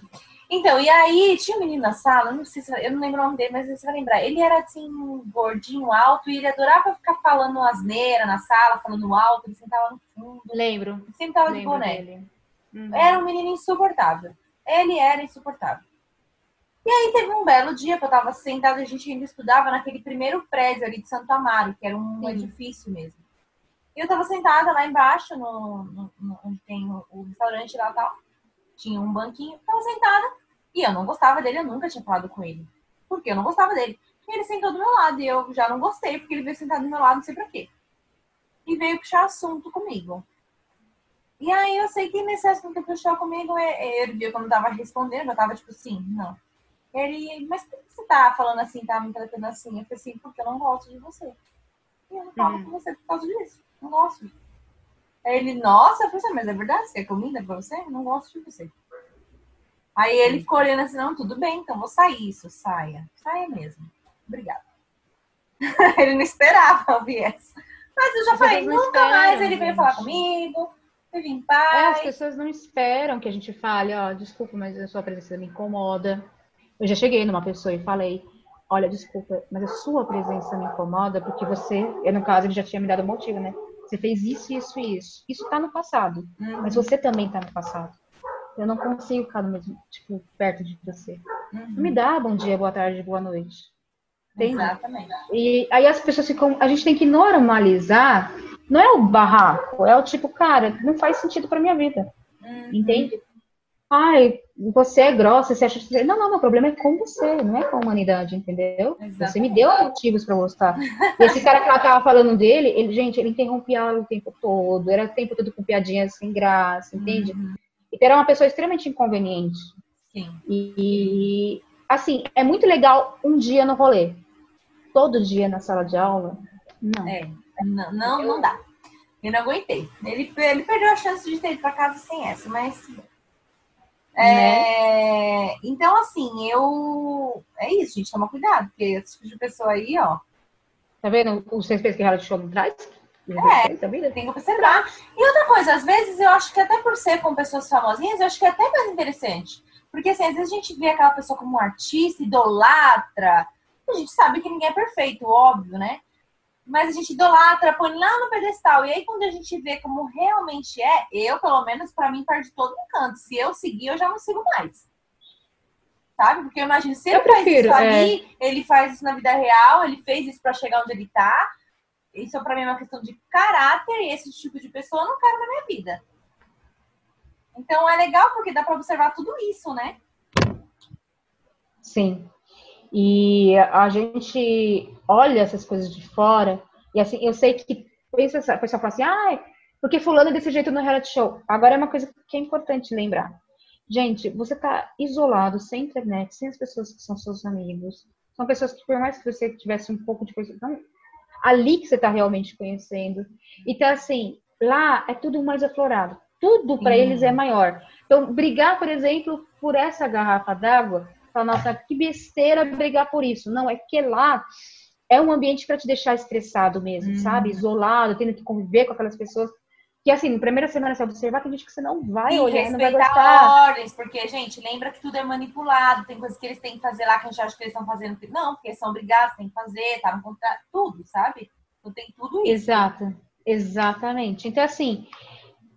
Então, e aí tinha um menino na sala, não sei se eu não lembro o nome dele, mas você vai lembrar. Ele era assim, gordinho, alto, e ele adorava ficar falando asneira na sala, falando alto, ele sentava no fundo, Lembro. ele sempre tava de boné. dele. Uhum. Era um menino insuportável. Ele era insuportável. E aí teve um belo dia que eu tava sentada, a gente ainda estudava naquele primeiro prédio ali de Santo Amaro, que era um Sim. edifício mesmo. E eu tava sentada lá embaixo, no, no- no- onde tem o, o restaurante lá e tal. Tinha um banquinho, tava sentada. E eu não gostava dele, eu nunca tinha falado com ele. Porque eu não gostava dele. E ele sentou do meu lado e eu já não gostei, porque ele veio sentar do meu lado, não sei pra quê. E veio puxar assunto comigo. E aí eu sei que nesse assunto que puxou comigo, ele viu que eu não tava respondendo, eu tava tipo assim, não. Ele, mas por que você tá falando assim, tá me tratando assim? Eu falei assim, porque eu não gosto de você. E eu não falo Uhum. com você por causa disso. Não gosto. Aí ele, nossa, eu falei assim, mas é verdade? Você quer comida pra você? Eu não gosto de você. Aí ele ficou olhando assim, não, tudo bem, então vou sair isso, saia. Saia mesmo. Obrigada. ele não esperava ouvir essa. Mas eu já As falei, pessoas não nunca mais ele veio falar comigo, em É, as pessoas não esperam que a gente fale, ó, desculpa, mas a sua presença me incomoda. Eu já cheguei numa pessoa e falei, olha, desculpa, mas a sua presença me incomoda porque você, eu, no caso, ele já tinha me dado um motivo, né? Você fez isso, isso e isso. Isso tá no passado, Uhum, mas você também tá no passado. Eu não consigo ficar no mesmo, tipo, perto de você. uhum. Não me dá bom dia, boa tarde, boa noite. Entende? Exatamente. E aí as pessoas ficam. A gente tem que normalizar. Não é o barraco, é o tipo, cara, não faz sentido pra minha vida. Uhum. Entende? Ai, você é grossa, você acha que. Não, não, meu problema é com você, não é com a humanidade, entendeu? Você me deu motivos pra gostar. E esse cara que ela tava falando dele, ele, gente, ele interrompia o tempo todo, era o tempo todo com piadinhas sem graça, entende? Uhum. Então era uma pessoa extremamente inconveniente. Sim. E, assim, é muito legal um dia no rolê. Todo dia na sala de aula, não. É, não, não, não dá. Eu não aguentei. Ele, ele perdeu a chance de ter ido pra casa sem essa, mas. É, Então, assim, eu. É isso, gente, toma cuidado, porque esse tipo de pessoa aí, ó, Tá vendo os respeito que reality show não traz? É. Vida? tem que observar. E outra coisa, às vezes eu acho que até por ser com pessoas famosinhas, eu acho que é até mais interessante. Porque assim, às vezes a gente vê aquela pessoa como um artista, idolatra. A gente sabe que ninguém é perfeito, óbvio, né? Mas a gente idolatra, põe lá no pedestal. E aí, quando a gente vê como realmente é, eu, pelo menos, pra mim, perde todo o encanto. Se eu seguir, eu já não sigo mais. Sabe? Porque eu imagino, se ele Eu faz prefiro, isso é. ali, ele faz isso na vida real, ele fez isso pra chegar onde ele tá. Isso pra mim é uma questão de caráter e esse tipo de pessoa eu não quero na minha vida. Então é legal porque dá pra observar tudo isso, né? Sim. E a gente olha essas coisas de fora, e assim, eu sei que pensa, a pessoa fala assim, ah, porque fulano é desse jeito no reality show. Agora é uma coisa que é importante lembrar. Gente, você tá isolado, sem internet, sem as pessoas que são seus amigos. São pessoas que, por mais que você tivesse um pouco de coisa, não, ali que você tá realmente conhecendo. Então, assim, lá é tudo mais aflorado. Tudo para eles é maior. Então, brigar, por exemplo, por essa garrafa d'água, fala, nossa, que besteira brigar por isso. Não, é que lá é um ambiente para te deixar estressado mesmo, Uhum. sabe? Isolado, tendo que conviver com aquelas pessoas. Que assim, na primeira semana você observar, tem gente que você não vai e olhar, não vai gostar. ordens, porque, gente, lembra que tudo é manipulado, tem coisas que eles têm que fazer lá que a gente acha que eles estão fazendo. Não, porque são obrigados, tem que fazer, tá no contrato, tudo, sabe? Então tem tudo isso. Exato, exatamente. Então, assim,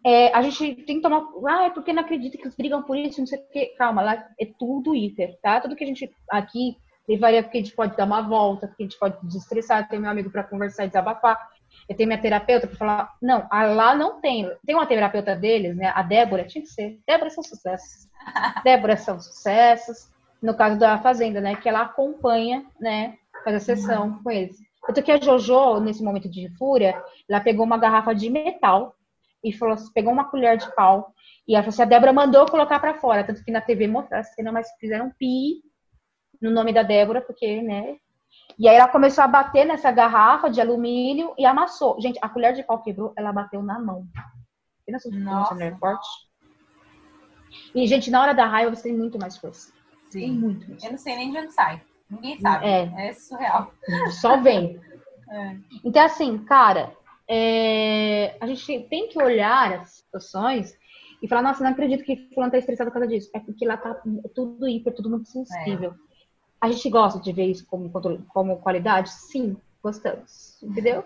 é, a gente tem que tomar. Ah, é porque não acredita que eles brigam por isso, não sei o quê. Calma, lá é tudo hiper, tá? Tudo que a gente aqui levaria porque a gente pode dar uma volta, porque a gente pode desestressar. Eu tenho meu amigo para conversar e desabafar. Eu tenho minha terapeuta para falar. Não, a- lá não tem. Tem uma terapeuta deles, né? A Débora, tinha que ser. Débora são sucessos. Débora são sucessos. No caso da Fazenda, né? Que ela acompanha, né? Faz a sessão com eles. Tanto que a Jojo, nesse momento de fúria, ela pegou uma garrafa de metal e falou, assim, pegou uma colher de pau e ela falou assim, a Débora mandou colocar pra fora, tanto que na TV mostraram a cena, mas fizeram um pi no nome da Débora, porque, né? E aí ela começou a bater nessa garrafa de alumínio e amassou. Gente, a colher de pau quebrou, ela bateu na mão. Pensa se Nossa. mulher forte. E, gente, na hora da raiva você tem muito mais força. Tem Sim. muito mais Eu não sei nem de onde sai. Ninguém sabe. É. É surreal. Só vem. É. Então, assim, cara, é, a gente tem que olhar as situações e falar, nossa, não acredito que fulano tá estressado por causa disso. É porque lá tá tudo hiper, tudo muito sensível. A gente gosta de ver isso como, como qualidade? Sim, gostamos. Entendeu?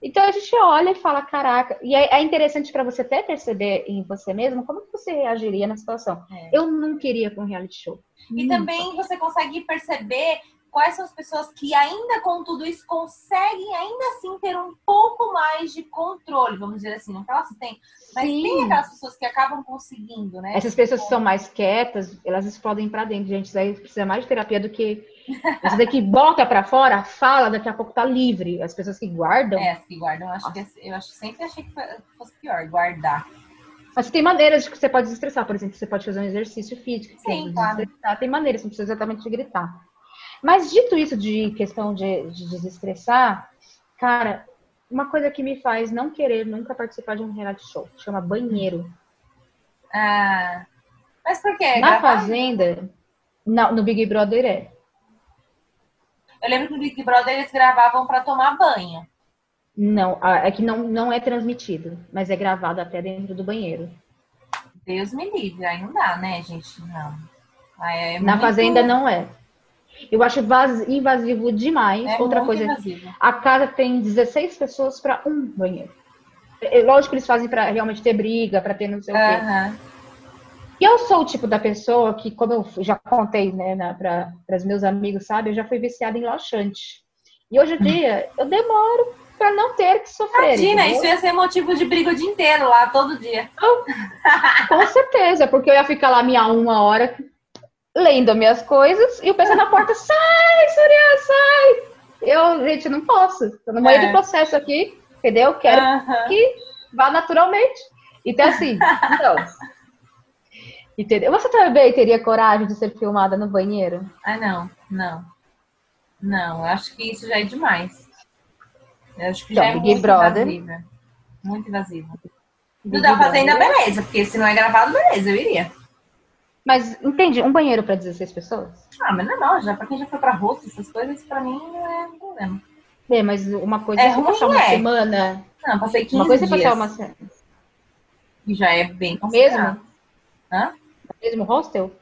Então a gente olha e fala, caraca, e é, é interessante para você até perceber em você mesmo como que você reagiria na situação. É. Eu não queria para um reality show. E Nunca. também você consegue perceber quais são as pessoas que ainda com tudo isso conseguem ainda assim ter um pouco mais de controle, vamos dizer assim, não que elas têm, mas Sim. tem aquelas pessoas que acabam conseguindo, né? Essas pessoas que são mais quietas, elas explodem pra dentro, gente. Isso aí precisa mais de terapia do que. Essa daqui bota pra fora, fala, daqui a pouco tá livre. As pessoas que guardam. É, as que guardam, eu acho que eu acho, sempre achei que fosse pior, guardar. Mas tem maneiras de que você pode desestressar. Por exemplo, você pode fazer um exercício físico. Sim, claro. Tem maneiras, não precisa exatamente gritar. Mas dito isso de questão de, de desestressar, cara, uma coisa que me faz não querer nunca participar de um reality show chama banheiro. Ah, mas por quê? Na? Fazenda, na- no Big Brother é. Eu lembro que no Big Brother eles gravavam pra tomar banho. Não, é que não, não é transmitido, mas é gravado até dentro do banheiro. Deus me livre, aí não dá, né, gente? Não. É Na Fazenda não é. Eu acho invasivo demais. É Outra coisa, invasivo. a casa tem 16 pessoas para um banheiro. É, lógico que eles fazem para realmente ter briga, para ter não sei o quê. E eu sou o tipo da pessoa que, como eu já contei, né, para os meus amigos, sabe, eu já fui viciada em laxante. E hoje em dia, eu demoro para não ter que sofrer. Imagina, entendeu? isso ia ser motivo de briga o dia inteiro lá, todo dia. Com certeza, porque eu ia ficar lá minha uma hora lendo minhas coisas e o pessoal na porta, sai, Surya, sai! Eu, gente, não posso. Tô no meio É. do processo aqui, entendeu? Quero que vá naturalmente. Então, assim, não. Entendeu? Você também teria coragem de ser filmada no banheiro? Ah, não, não. Não, acho que isso já é demais. Eu acho que Então, já é Big muito Brother. invasivo. Muito invasivo. Big Do da Fazenda, Brother. beleza, porque se não é gravado, beleza, eu iria. Mas, entende? Um banheiro para 16 pessoas? Ah, mas normal, já pra quem já foi pra rosto, essas coisas, pra mim não é um problema. É, mas uma coisa É é ruim, passar uma é. semana. Não, passei 15 Uma coisa é dias. passar uma semana. E já é bem considerado. mesmo? Hã? Mesmo hostel?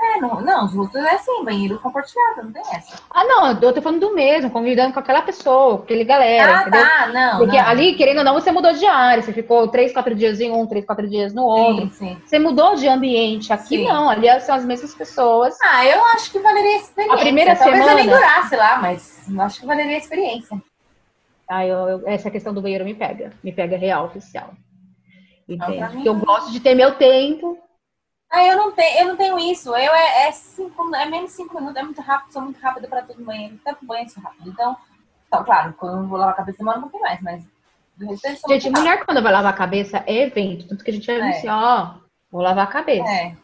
É, não, não, os rostos é assim, banheiro compartilhado, não tem essa. Ah, não, eu tô falando do mesmo, convidando com aquela pessoa, com aquele galera, ah, entendeu? tá, não. Porque não. ali, querendo ou não, você mudou de área, você ficou três, quatro dias em um, três, quatro dias no outro. Sim, sim. Você mudou de ambiente. Aqui Sim. não, ali são as mesmas pessoas. Ah, eu acho que valeria a experiência. A primeira Talvez eu nem semana- durasse lá, mas acho que valeria a experiência. Ah, eu- eu- essa questão do banheiro me pega. Me pega real, oficial. Entende? mim Porque eu gosto de ter meu tempo. Ah, eu não tenho, eu não tenho isso. Eu é, é cinco, é menos cinco minutos, é muito rápido, sou muito rápida pra todo banheiro. Até pro banheiro sou rápido. Então, então, claro, quando eu vou lavar a cabeça demora um pouquinho mais, mas do restante sou Gente, mulher quando vai lavar a cabeça é evento. Tanto que a gente vai É. anunciar, ó, vou lavar a cabeça. É,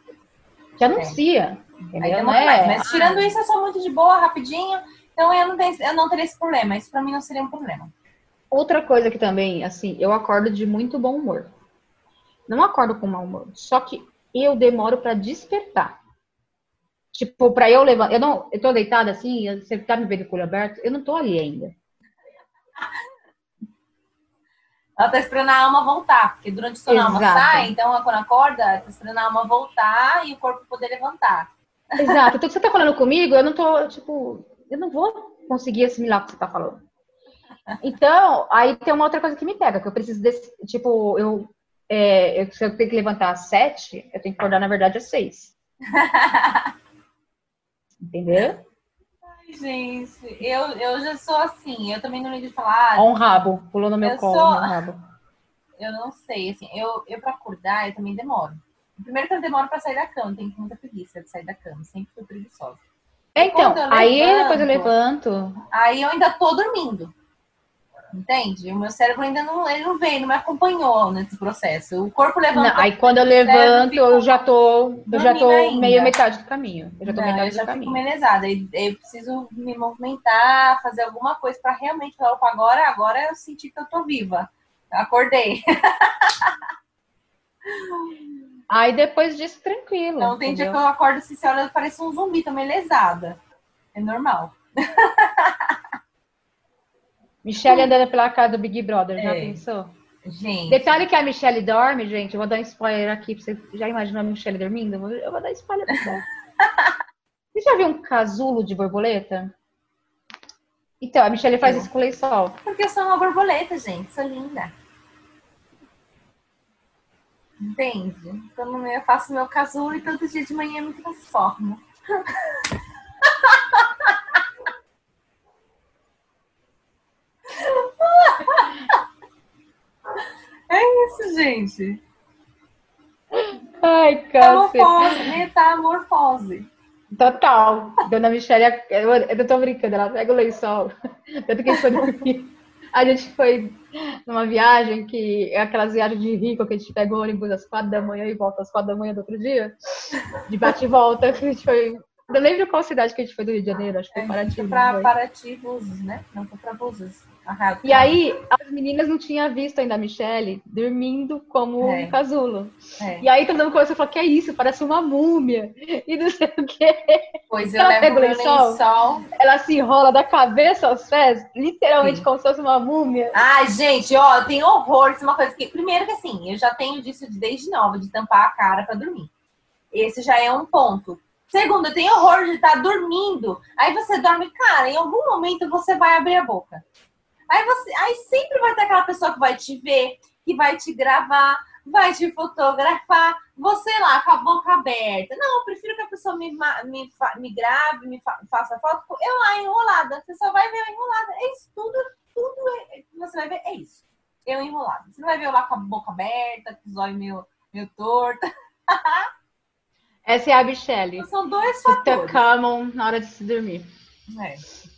Já anuncia. aí Entendeu? Não é? mais. Mas tirando isso, eu sou muito de boa, rapidinho. Então eu não, tenho, eu não teria esse problema. Isso pra mim não seria um problema. Outra coisa que também, assim, eu acordo de muito bom humor. Não acordo com mau humor. Só que eu demoro pra despertar. Tipo, pra eu levantar. Eu não, eu tô deitada assim, você tá me vendo com o olho aberto, eu não tô ali ainda. Ela tá esperando a alma voltar, porque durante o sono a alma sai, então quando acorda, tá esperando a alma voltar e o corpo poder levantar. Exato. Então, que você tá falando comigo, eu não tô, tipo, eu não vou conseguir assimilar o que você tá falando. Então, aí tem uma outra coisa que me pega, que eu preciso desse, tipo, eu, é, eu- se eu tenho que levantar às sete, eu tenho que acordar, na verdade, às seis. Entendeu? Ai, gente, eu, eu já sou assim, eu também não ligo de falar, Ó um rabo, pulou no meu Eu colo, sou- um rabo. eu não sei, assim, eu, eu pra acordar, eu também demoro. Primeiro que eu demoro pra sair da cama, tenho muita preguiça de sair da cama, sempre fui preguiçosa. Então, Quando eu aí levanto- depois eu levanto. Aí eu ainda tô dormindo. Entende? O meu cérebro ainda não, ele não veio, não me acompanhou nesse processo. O corpo levantou. Não, aí quando eu levanto, eu já tô, eu já tô ainda. meio metade do caminho. Eu já tô Não, eu metade do já fico caminho. melezada. E- Eu preciso me movimentar, fazer alguma coisa pra realmente falar, opa, agora, agora eu senti que eu tô viva. Acordei. Aí depois disso, tranquilo. Então tem dia entendeu? que eu acordo assim, você olha, parece um zumbi, tô melezada. É normal. Michelle andando pela casa do Big Brother, já É. pensou? Gente. Detalhe que a Michelle dorme, gente. Eu vou dar um spoiler aqui você já imaginou a Michelle dormindo? Eu vou, dar spoiler pra você. você já viu um casulo de borboleta? Então, a Michelle faz Eu. isso com lençol. Porque eu sou uma borboleta, gente. Sou linda. Entende? Então eu faço meu casulo e todo dia de manhã eu me transformo. É isso, gente. Ai, câncer. Metamorfose. Metamorfose. Total. Dona Michelle, eu, eu tô brincando, ela pega o lençol. Tanto que a gente foi dormir. A gente foi numa viagem que é aquelas viagens de rico que a gente pega o ônibus às quatro da manhã e volta às quatro da manhã do outro dia. De bate e volta. A gente foi. Eu lembro qual cidade que a gente foi do Rio de Janeiro, acho que foi Paraty. Foi não pra foi? Paraty Búzios, né? Não foi pra Búzios. E aí, as meninas não tinham visto ainda a Michelle dormindo como É. um casulo. É. E aí todo mundo começou a falar, que é isso? Parece uma múmia. E não sei o quê. Pois eu Ela levo pega o lençol? lençol. Ela se enrola da cabeça aos pés, literalmente Sim. como se fosse uma múmia. Ai, gente, ó, eu tenho horror. Isso é uma coisa que. Primeiro que assim, eu já tenho disso de- desde nova, de tampar a cara pra dormir. Esse já é um ponto. Segundo, tenho horror de estar dormindo. Aí você dorme, cara, em algum momento você vai abrir a boca. Aí você. Aí sempre vai ter aquela pessoa que vai te ver, que vai te gravar, vai te fotografar. Você lá com a boca aberta. Não, eu prefiro que a pessoa me, me, me grave, me fa- faça foto. Eu lá enrolada. Você só vai ver eu enrolada. É isso tudo, tudo é, você vai ver é isso. Eu enrolada. Você não vai ver eu lá com a boca aberta, com os olhos meio, meio torto. Essa é a Michelle. São dois fatores. tacamam na hora de se dormir. É,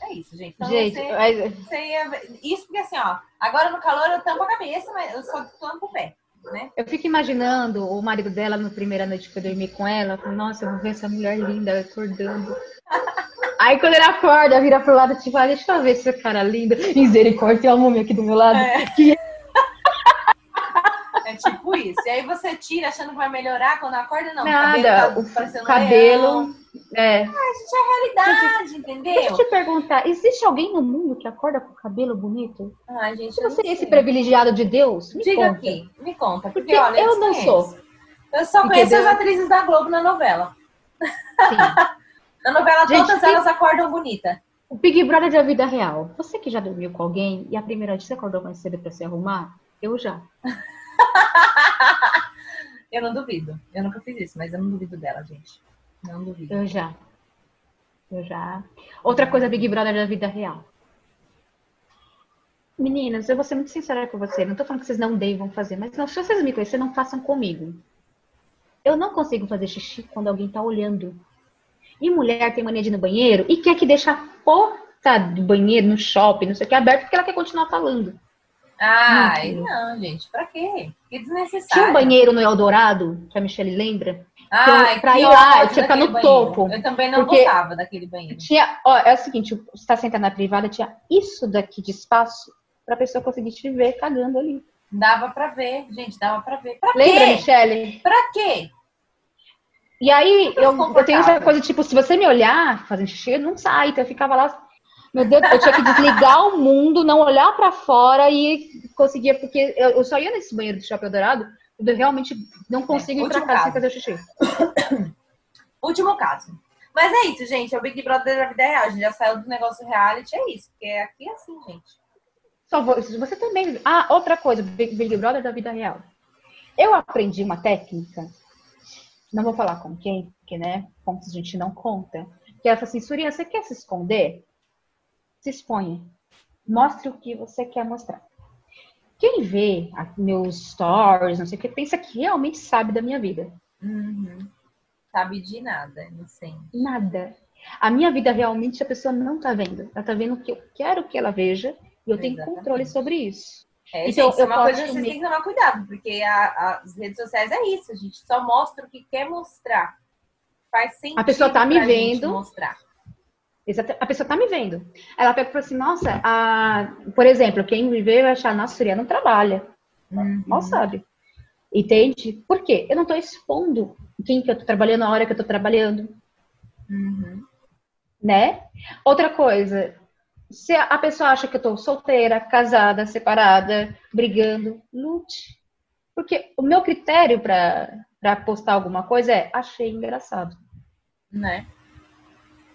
é isso, gente. Então, Gente, você, mas- você isso porque assim, ó, agora no calor eu tampo a cabeça, mas eu só tampo o pé, né? eu fico imaginando o marido dela na primeira noite que eu dormi com ela. falando, Nossa, eu vou ver essa mulher linda acordando. Aí quando ele acorda, vira pro lado, tipo, ah, deixa eu ver essa cara linda. Misericórdia, tem uma múmia aqui do meu lado. É. Que É tipo isso. E aí você tira achando que vai melhorar quando acorda, não. nada. O cabelo tá O cabelo. leão. É. Realidade, Deixa entendeu? eu te perguntar, existe alguém no mundo que acorda com o cabelo bonito? Ai, gente, Se você é esse privilegiado de Deus, me Diga conta. aqui, me conta. Porque, Porque olha, eu não sou. Eu só conheço Entendeu? as atrizes da Globo na novela. Sim. Na novela Gente, todas elas acordam bonita. O Big Brother da vida real. Você que já dormiu com alguém e a primeira noite você acordou mais cedo pra se arrumar? Eu já. Eu não duvido. Eu nunca fiz isso, mas eu não duvido dela, gente. Não duvido. Eu já. Eu já. Outra coisa, Big Brother da vida real. Meninas, eu vou ser muito sincera com você. Não tô falando que vocês não devam fazer, mas não, se vocês me conhecerem, não façam comigo. Eu não consigo fazer xixi quando alguém tá olhando. E mulher tem mania de ir no banheiro e quer que deixe a porta do banheiro no shopping, não sei o que, aberto, porque ela quer continuar falando. Ai, Não. não, gente, pra quê? Que Tinha desnecessário. um banheiro no Eldorado, que a Michelle lembra? Ai, pra que ir lá, eu tinha que ficar no banheiro. topo. Eu também não gostava daquele banheiro. Tinha, ó, é o seguinte, você tá sentada na privada, tinha isso daqui de espaço pra pessoa conseguir te ver cagando ali. Dava pra ver, gente, dava pra ver. Pra Lembra, quê? Michelle? Pra quê? E aí, eu, eu tenho essa coisa, tipo, se você me olhar fazendo xixi, não sai. Então eu ficava lá, meu Deus, eu tinha que desligar o mundo, não olhar pra fora e conseguia, porque eu, eu só ia nesse banheiro do Shopping Dourado, eu realmente não consigo ir pra casa sem caso. fazer o xixi. Último caso. Mas é isso, gente. É o Big Brother da vida real. A gente já saiu do negócio reality, é isso. Porque aqui é assim, gente. Só vou, você também. Ah, outra coisa, Big, Big Brother da vida real. Eu aprendi uma técnica, não vou falar com quem, porque, né, pontos a gente não conta. Que ela falou assim, Surya, você quer se esconder? Se exponha. Mostre o que você quer mostrar. Quem vê meus stories, não sei o que, pensa que realmente sabe da minha vida. Uhum. Sabe de nada, não sei. Nada. A minha vida realmente a pessoa não tá vendo. Ela tá vendo o que eu quero que ela veja e eu tenho Exatamente. controle sobre isso. É, Então, gente, isso é eu uma coisa que vocês têm que tomar cuidado, porque a- as redes sociais é isso, a gente só mostra o que quer mostrar. Faz sentido A pessoa tá me vendo. mostrar. A pessoa tá me vendo. Ela pega e fala assim, nossa, a... por exemplo, quem me vê vai achar, nossa, Surya não trabalha. Uhum. Mal sabe. Entende? Por quê? Eu não tô expondo quem que eu tô trabalhando, a hora que eu tô trabalhando, Uhum. né? Outra coisa, Se a pessoa acha que eu tô solteira, casada, separada, brigando, lute. Porque o meu critério para postar alguma coisa é achei engraçado. Né?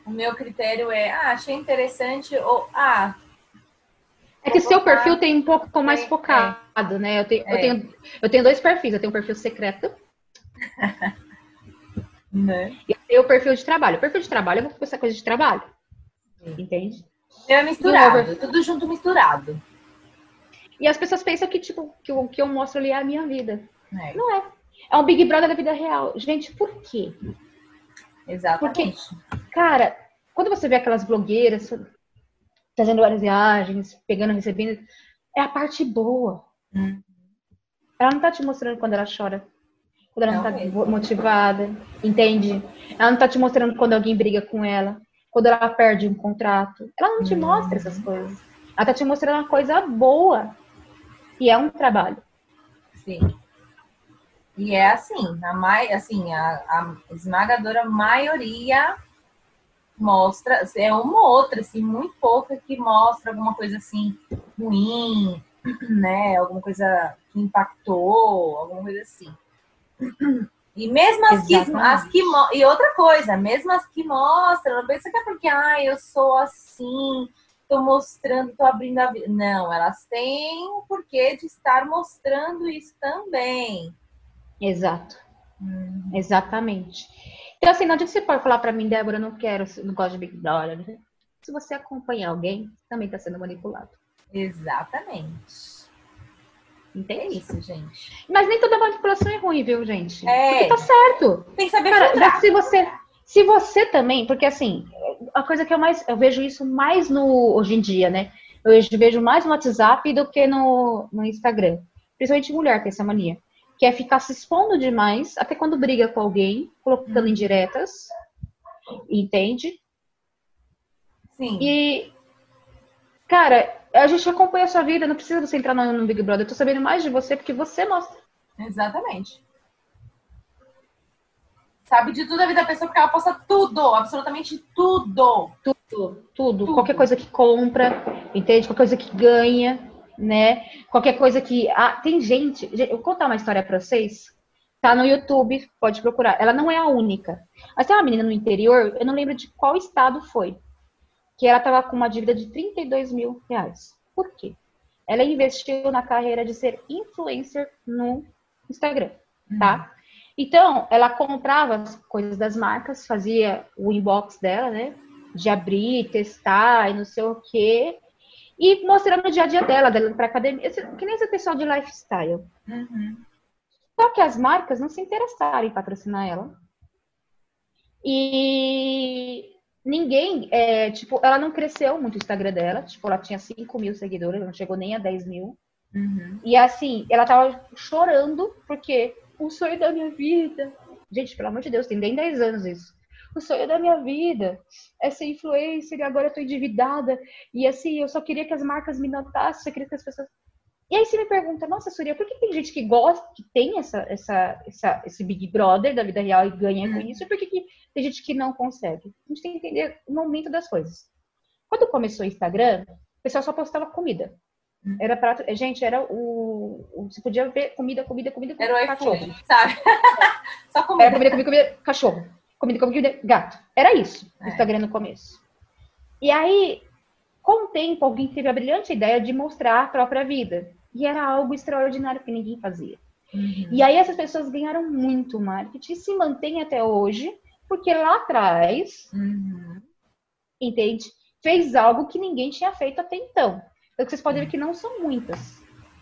O meu critério é, ah, achei interessante ou ah, É que seu botar- perfil tem um pouco mais É, focado, né? Eu tenho, eu, É. tenho, eu tenho dois perfis. Eu tenho um perfil secreto né? e eu tenho o perfil de trabalho. O perfil de trabalho, eu vou postar coisa de trabalho. Entende? É misturado, tudo junto misturado. E as pessoas pensam que, tipo, que o que eu mostro ali é a minha vida. né? Não é. É um Big Brother da vida real. Gente, por quê? Exatamente. Cara, quando você vê aquelas blogueiras fazendo várias viagens, pegando, recebendo, é a parte boa. Hum. Ela não tá te mostrando quando ela chora. Quando ela não, Não tá mesmo. motivada, entende? Ela não tá te mostrando quando alguém briga com ela, quando ela perde um contrato. Ela não te mostra essas coisas. Ela tá te mostrando uma coisa boa. E é um trabalho. Sim. E é assim, a, mai, assim, a, a esmagadora maioria mostra, é uma ou outra, assim, muito pouca que mostra alguma coisa assim ruim, né? Alguma coisa que impactou, alguma coisa assim. E mesmo as que, as que e outra coisa, mesmo as que mostram, não pensa que é porque ah, eu sou assim, tô mostrando, tô abrindo a vida. Não, elas têm o porquê de estar mostrando isso também. Exato. Hum, Exatamente. Então, assim, não adianta você pode falar pra mim, Débora, eu não quero, não gosto de Big Brother. Se você acompanhar alguém, também tá sendo manipulado. Exatamente. É Entende? isso, gente. Mas nem toda manipulação é ruim, viu, gente? É. Porque tá certo. Tem que saber Cara, se você, se você também, porque assim, a coisa que eu mais, eu vejo isso mais no, hoje em dia, né? Eu vejo- vejo mais no WhatsApp do que no, no Instagram. Principalmente mulher tem essa mania. Que é ficar se expondo demais, até quando briga com alguém, colocando indiretas. Entende? Sim. E, cara, a gente acompanha a sua vida, não precisa você entrar no, no Big Brother. Eu tô sabendo mais de você porque você mostra Exatamente. Sabe de tudo da vida da pessoa porque ela posta tudo, absolutamente tudo. tudo, tudo, Tudo. qualquer coisa que compra, entende? Qualquer coisa que ganha, né? Qualquer coisa que. Ah, tem gente. Eu vou contar uma história pra vocês. Tá no YouTube, pode procurar. Ela não é a única. Mas tem uma menina no interior, eu não lembro de qual estado foi, que ela tava com uma dívida de 32 mil reais. Por quê? Ela investiu na carreira de ser influencer no Instagram, tá? Então, ela comprava as coisas das marcas, fazia o inbox dela, né? De abrir, testar e não sei o quê. E mostrando o dia a dia dela, dela pra academia. Que nem esse pessoal de lifestyle. Uhum. Só que as marcas não se interessaram em patrocinar ela. E ninguém, é, tipo, ela não cresceu muito o Instagram dela. Tipo, ela tinha 5 mil seguidores, não chegou nem a 10 mil. Uhum. E assim, ela tava chorando porque o sonho da minha vida. Gente, pelo amor de Deus, tem nem 10 anos isso. O sonho da minha vida é ser influencer e agora eu tô endividada. E assim, eu só queria que as marcas me notassem, eu queria que as pessoas. E aí você me pergunta, nossa, Surya, por que tem gente que gosta, que tem essa, essa, essa, esse Big Brother da vida real e ganha com isso? E por que, que tem gente que não consegue? A gente tem que entender o momento das coisas. Quando começou o Instagram, o pessoal só postava comida. Era prato. Gente, era o. você podia ver comida, comida, comida, Era o cachorro. iFood, sabe? Só Era comida. comida, comida, comida, cachorro. Comida, comida, gato. Era isso, o É. Instagram no começo. E aí, com o tempo, alguém teve a brilhante ideia de mostrar a própria vida. E era algo extraordinário que ninguém fazia. Uhum. E aí essas pessoas ganharam muito marketing e se mantém até hoje, porque lá atrás, Uhum. entende? Fez algo que ninguém tinha feito até então. Então vocês podem ver que não são muitas.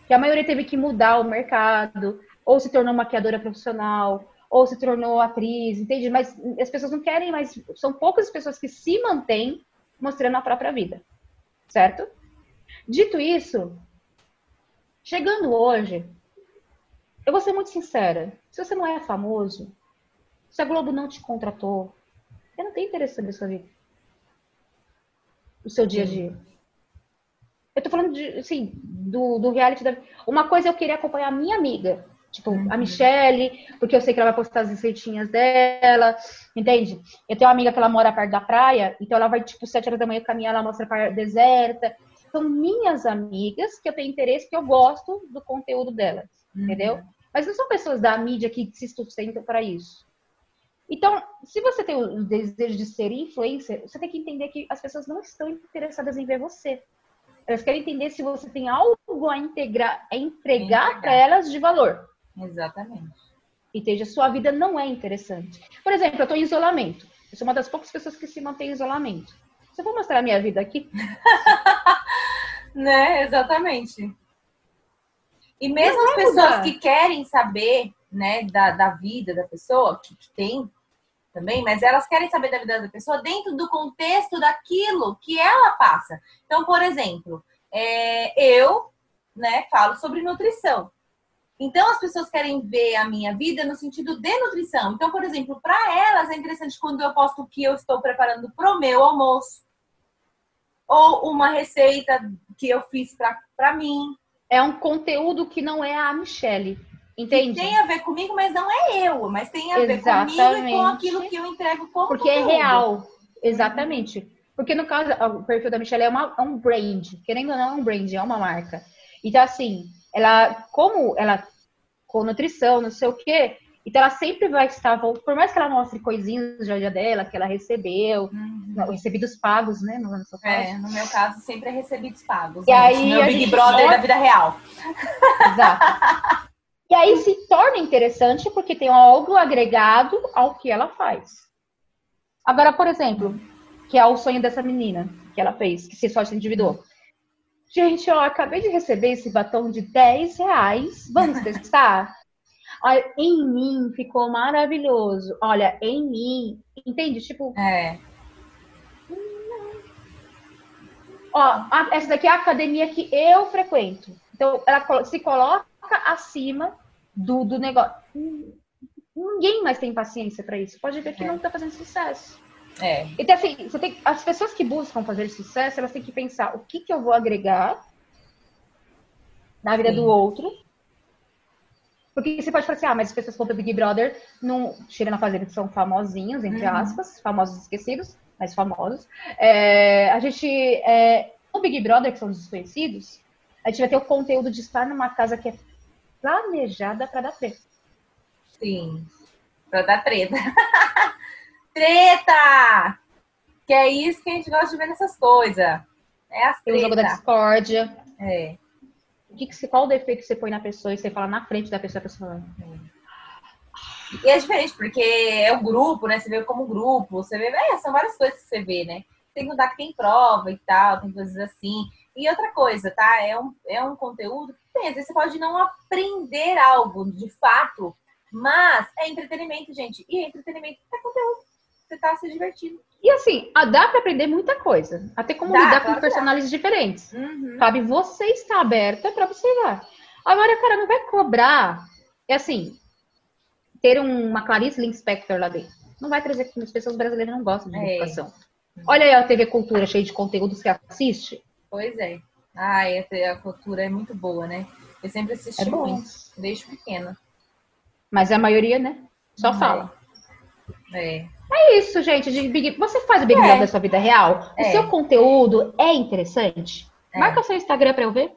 Que a maioria teve que mudar o mercado, ou se tornou maquiadora profissional, ou se tornou atriz, entende? Mas as pessoas não querem mais. São poucas as pessoas que se mantêm mostrando a própria vida. Certo? Dito isso, chegando hoje, eu vou ser muito sincera. Se você não é famoso, se a Globo não te contratou, eu não tenho interesse sobre a sua vida. O seu dia a dia. Eu tô falando de, assim, do, do reality da. Uma coisa é eu querer acompanhar a minha amiga. Tipo, Uhum. a Michelle, porque eu sei que ela vai postar as receitinhas dela, entende? Eu tenho uma amiga que ela mora perto da praia, então ela vai, tipo, sete horas da manhã caminhar, ela mostra a praia deserta. São minhas amigas que eu tenho interesse, que eu gosto do conteúdo delas, entendeu? Mas não são pessoas da mídia que se sustentam para isso. Então, se você tem o desejo de ser influencer, você tem que entender que as pessoas não estão interessadas em ver você. Elas querem entender se você tem algo a, integrar, a entregar Entregar. para elas de valor. Exatamente. Entende? A sua vida não é interessante. Por exemplo, eu estou em isolamento. Eu sou uma das poucas pessoas que se mantém em isolamento. Eu vou mostrar a minha vida aqui, Né, exatamente. E mesmo as vai pessoas mudar. que querem saber, né, da, da vida da pessoa, que, que tem também, mas elas querem saber da vida da pessoa dentro do contexto daquilo que ela passa. Então, por exemplo, é, eu, né, falo sobre nutrição. Então, as pessoas querem ver a minha vida no sentido de nutrição. Então, por exemplo, para elas é interessante quando eu posto o que eu estou preparando pro meu almoço. Ou uma receita que eu fiz para mim. é um conteúdo que não é a Michelle. Que Entende? tem a ver comigo, mas não é eu. Mas tem a ver comigo e com Exatamente. aquilo que eu entrego como Porque é conteúdo. real. Exatamente. Porque no caso, o perfil da Michelle é, uma- é um brand. Querendo ou não, é um brand, é uma marca. Então, assim, ela, como ela com nutrição, não sei o quê, então ela sempre vai estar, por mais que ela mostre coisinhas dia dela, que ela recebeu, Uhum. recebidos pagos, né? No. É, no meu caso, sempre é recebidos pagos. E gente. aí, meu a Big Brother mostra- da vida real. Exato. E aí se torna interessante porque tem algo agregado ao que ela faz. Agora, por exemplo, que é o sonho dessa menina que ela fez, que se só se endividou. Gente, ó, acabei de receber esse batom de 10 reais. Vamos testar? Olha, em mim ficou maravilhoso. Olha, em mim. Entende? Tipo, É. Ó, essa daqui é a academia que eu frequento. Então, ela se coloca acima do, do negócio. Ninguém mais tem paciência para isso. Pode ver que É. não tá fazendo sucesso. É. Então, assim, você tem, as pessoas que buscam fazer sucesso, elas têm que pensar o que, que eu vou agregar na vida Sim. do outro. Porque você pode falar assim, ah, mas as pessoas que vão pro Big Brother não chega na fazenda que são famosinhos, entre Uhum. aspas, famosos esquecidos, mas famosos. É, a gente, é, no Big Brother, que são os desconhecidos, a gente vai ter o conteúdo de estar numa casa que é planejada para dar treta. Sim. Pra dar treta. treta! Que é isso que a gente gosta de ver nessas coisas. É as Tem o jogo da treta. discórdia. É. O que que qual o defeito que você põe na pessoa e você fala na frente da pessoa, a pessoa fala, E é diferente, porque é o grupo, né? Você vê como grupo, você vê, é, são várias coisas que você vê, né? Tem que mudar que tem prova e tal, tem coisas assim. E outra coisa, tá? É um, é um conteúdo que tem, às vezes você pode não aprender algo de fato, mas é entretenimento, gente. E entretenimento é conteúdo. Você tá se divertindo. E assim, ah, dá pra aprender muita coisa. Até como Dá, lidar com personagens diferentes. Uhum. Sabe? Você está aberta pra observar. Agora, cara, não vai cobrar. É assim, ter um- uma Clarice Linspector lá dentro. Não vai trazer que as pessoas brasileiras não gostam de É. educação. Olha aí a TV Cultura cheia de conteúdos que assiste. Pois é. Ai, a, cultura é muito boa, né? Eu sempre assisti É muito, desde pequena. Mas a maioria, né? Só É. fala. É. É isso, gente. Big... Você faz o Big É. Brother da sua vida real? O É. seu conteúdo é interessante? É. Marca o seu Instagram pra eu ver.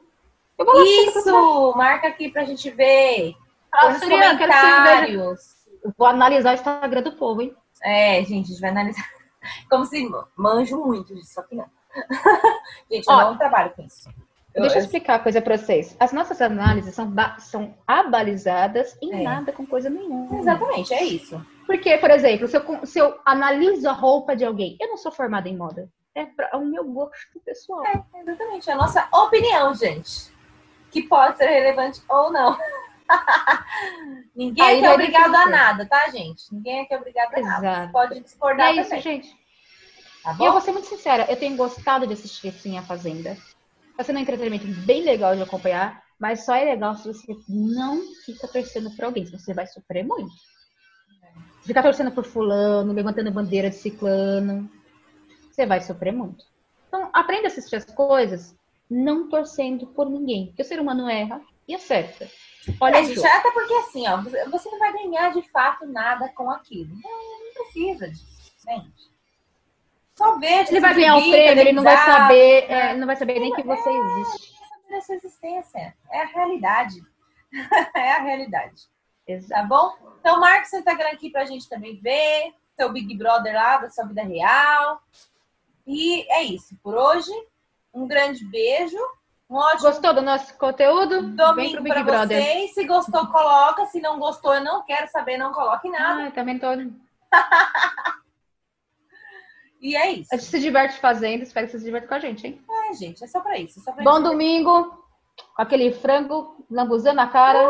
Eu vou lá. Isso! Marca aqui pra gente ver. Fala, Surian, comentários. Eu Vou analisar o Instagram do povo, hein? É, gente, a gente vai analisar. Como se manjo muito disso, só que não. gente, eu Ó, não trabalho com isso. Eu- Deixa eu explicar uma coisa pra vocês. As nossas análises são, são abalizadas em É. nada com coisa nenhuma. Exatamente, é isso. Porque, por exemplo, se eu, se eu analiso a roupa de alguém, eu não sou formada em moda. É, pra, é o meu gosto pessoal. É, exatamente. É a nossa opinião, gente. Que pode ser relevante ou não. Ninguém Aí aqui é obrigado a nada, tá, gente? Ninguém aqui é obrigado a nada. Exato. Você pode discordar é isso, também. gente. Tá E eu vou ser muito sincera, eu tenho gostado de assistir assim a Fazenda. Tá sendo um entretenimento bem legal de acompanhar, mas só é legal se você não fica torcendo por alguém, senão você vai sofrer muito. Ficar torcendo por fulano, levantando bandeira de ciclano, você vai sofrer muito. Então, aprenda a assistir as coisas não torcendo por ninguém, porque o ser humano erra e acerta. Olha É, gente, até porque assim, ó, você- não vai ganhar de fato nada com aquilo. Não, não precisa disso, gente. Só veja. Ele vai ganhar o prêmio, ele não vai saber, é, ele não vai saber nem que você existe. saber da sua existência. É a realidade. é a realidade. Exato. Tá bom? Então, marca seu Instagram aqui pra gente também ver. Seu Big Brother lá da sua vida real. E é isso. Por hoje, um grande beijo. Um ótimo Gostou do nosso conteúdo? Domingo pro Big pra Brother. vocês. Se gostou, coloca. Se não gostou, eu não quero saber, não coloque nada. Ah, também tô. E é isso. A gente se diverte fazendo, espero que você se diverte com a gente, hein? É, gente, é só pra isso. É só pra Bom gente- domingo, com aquele frango lambuzando a cara.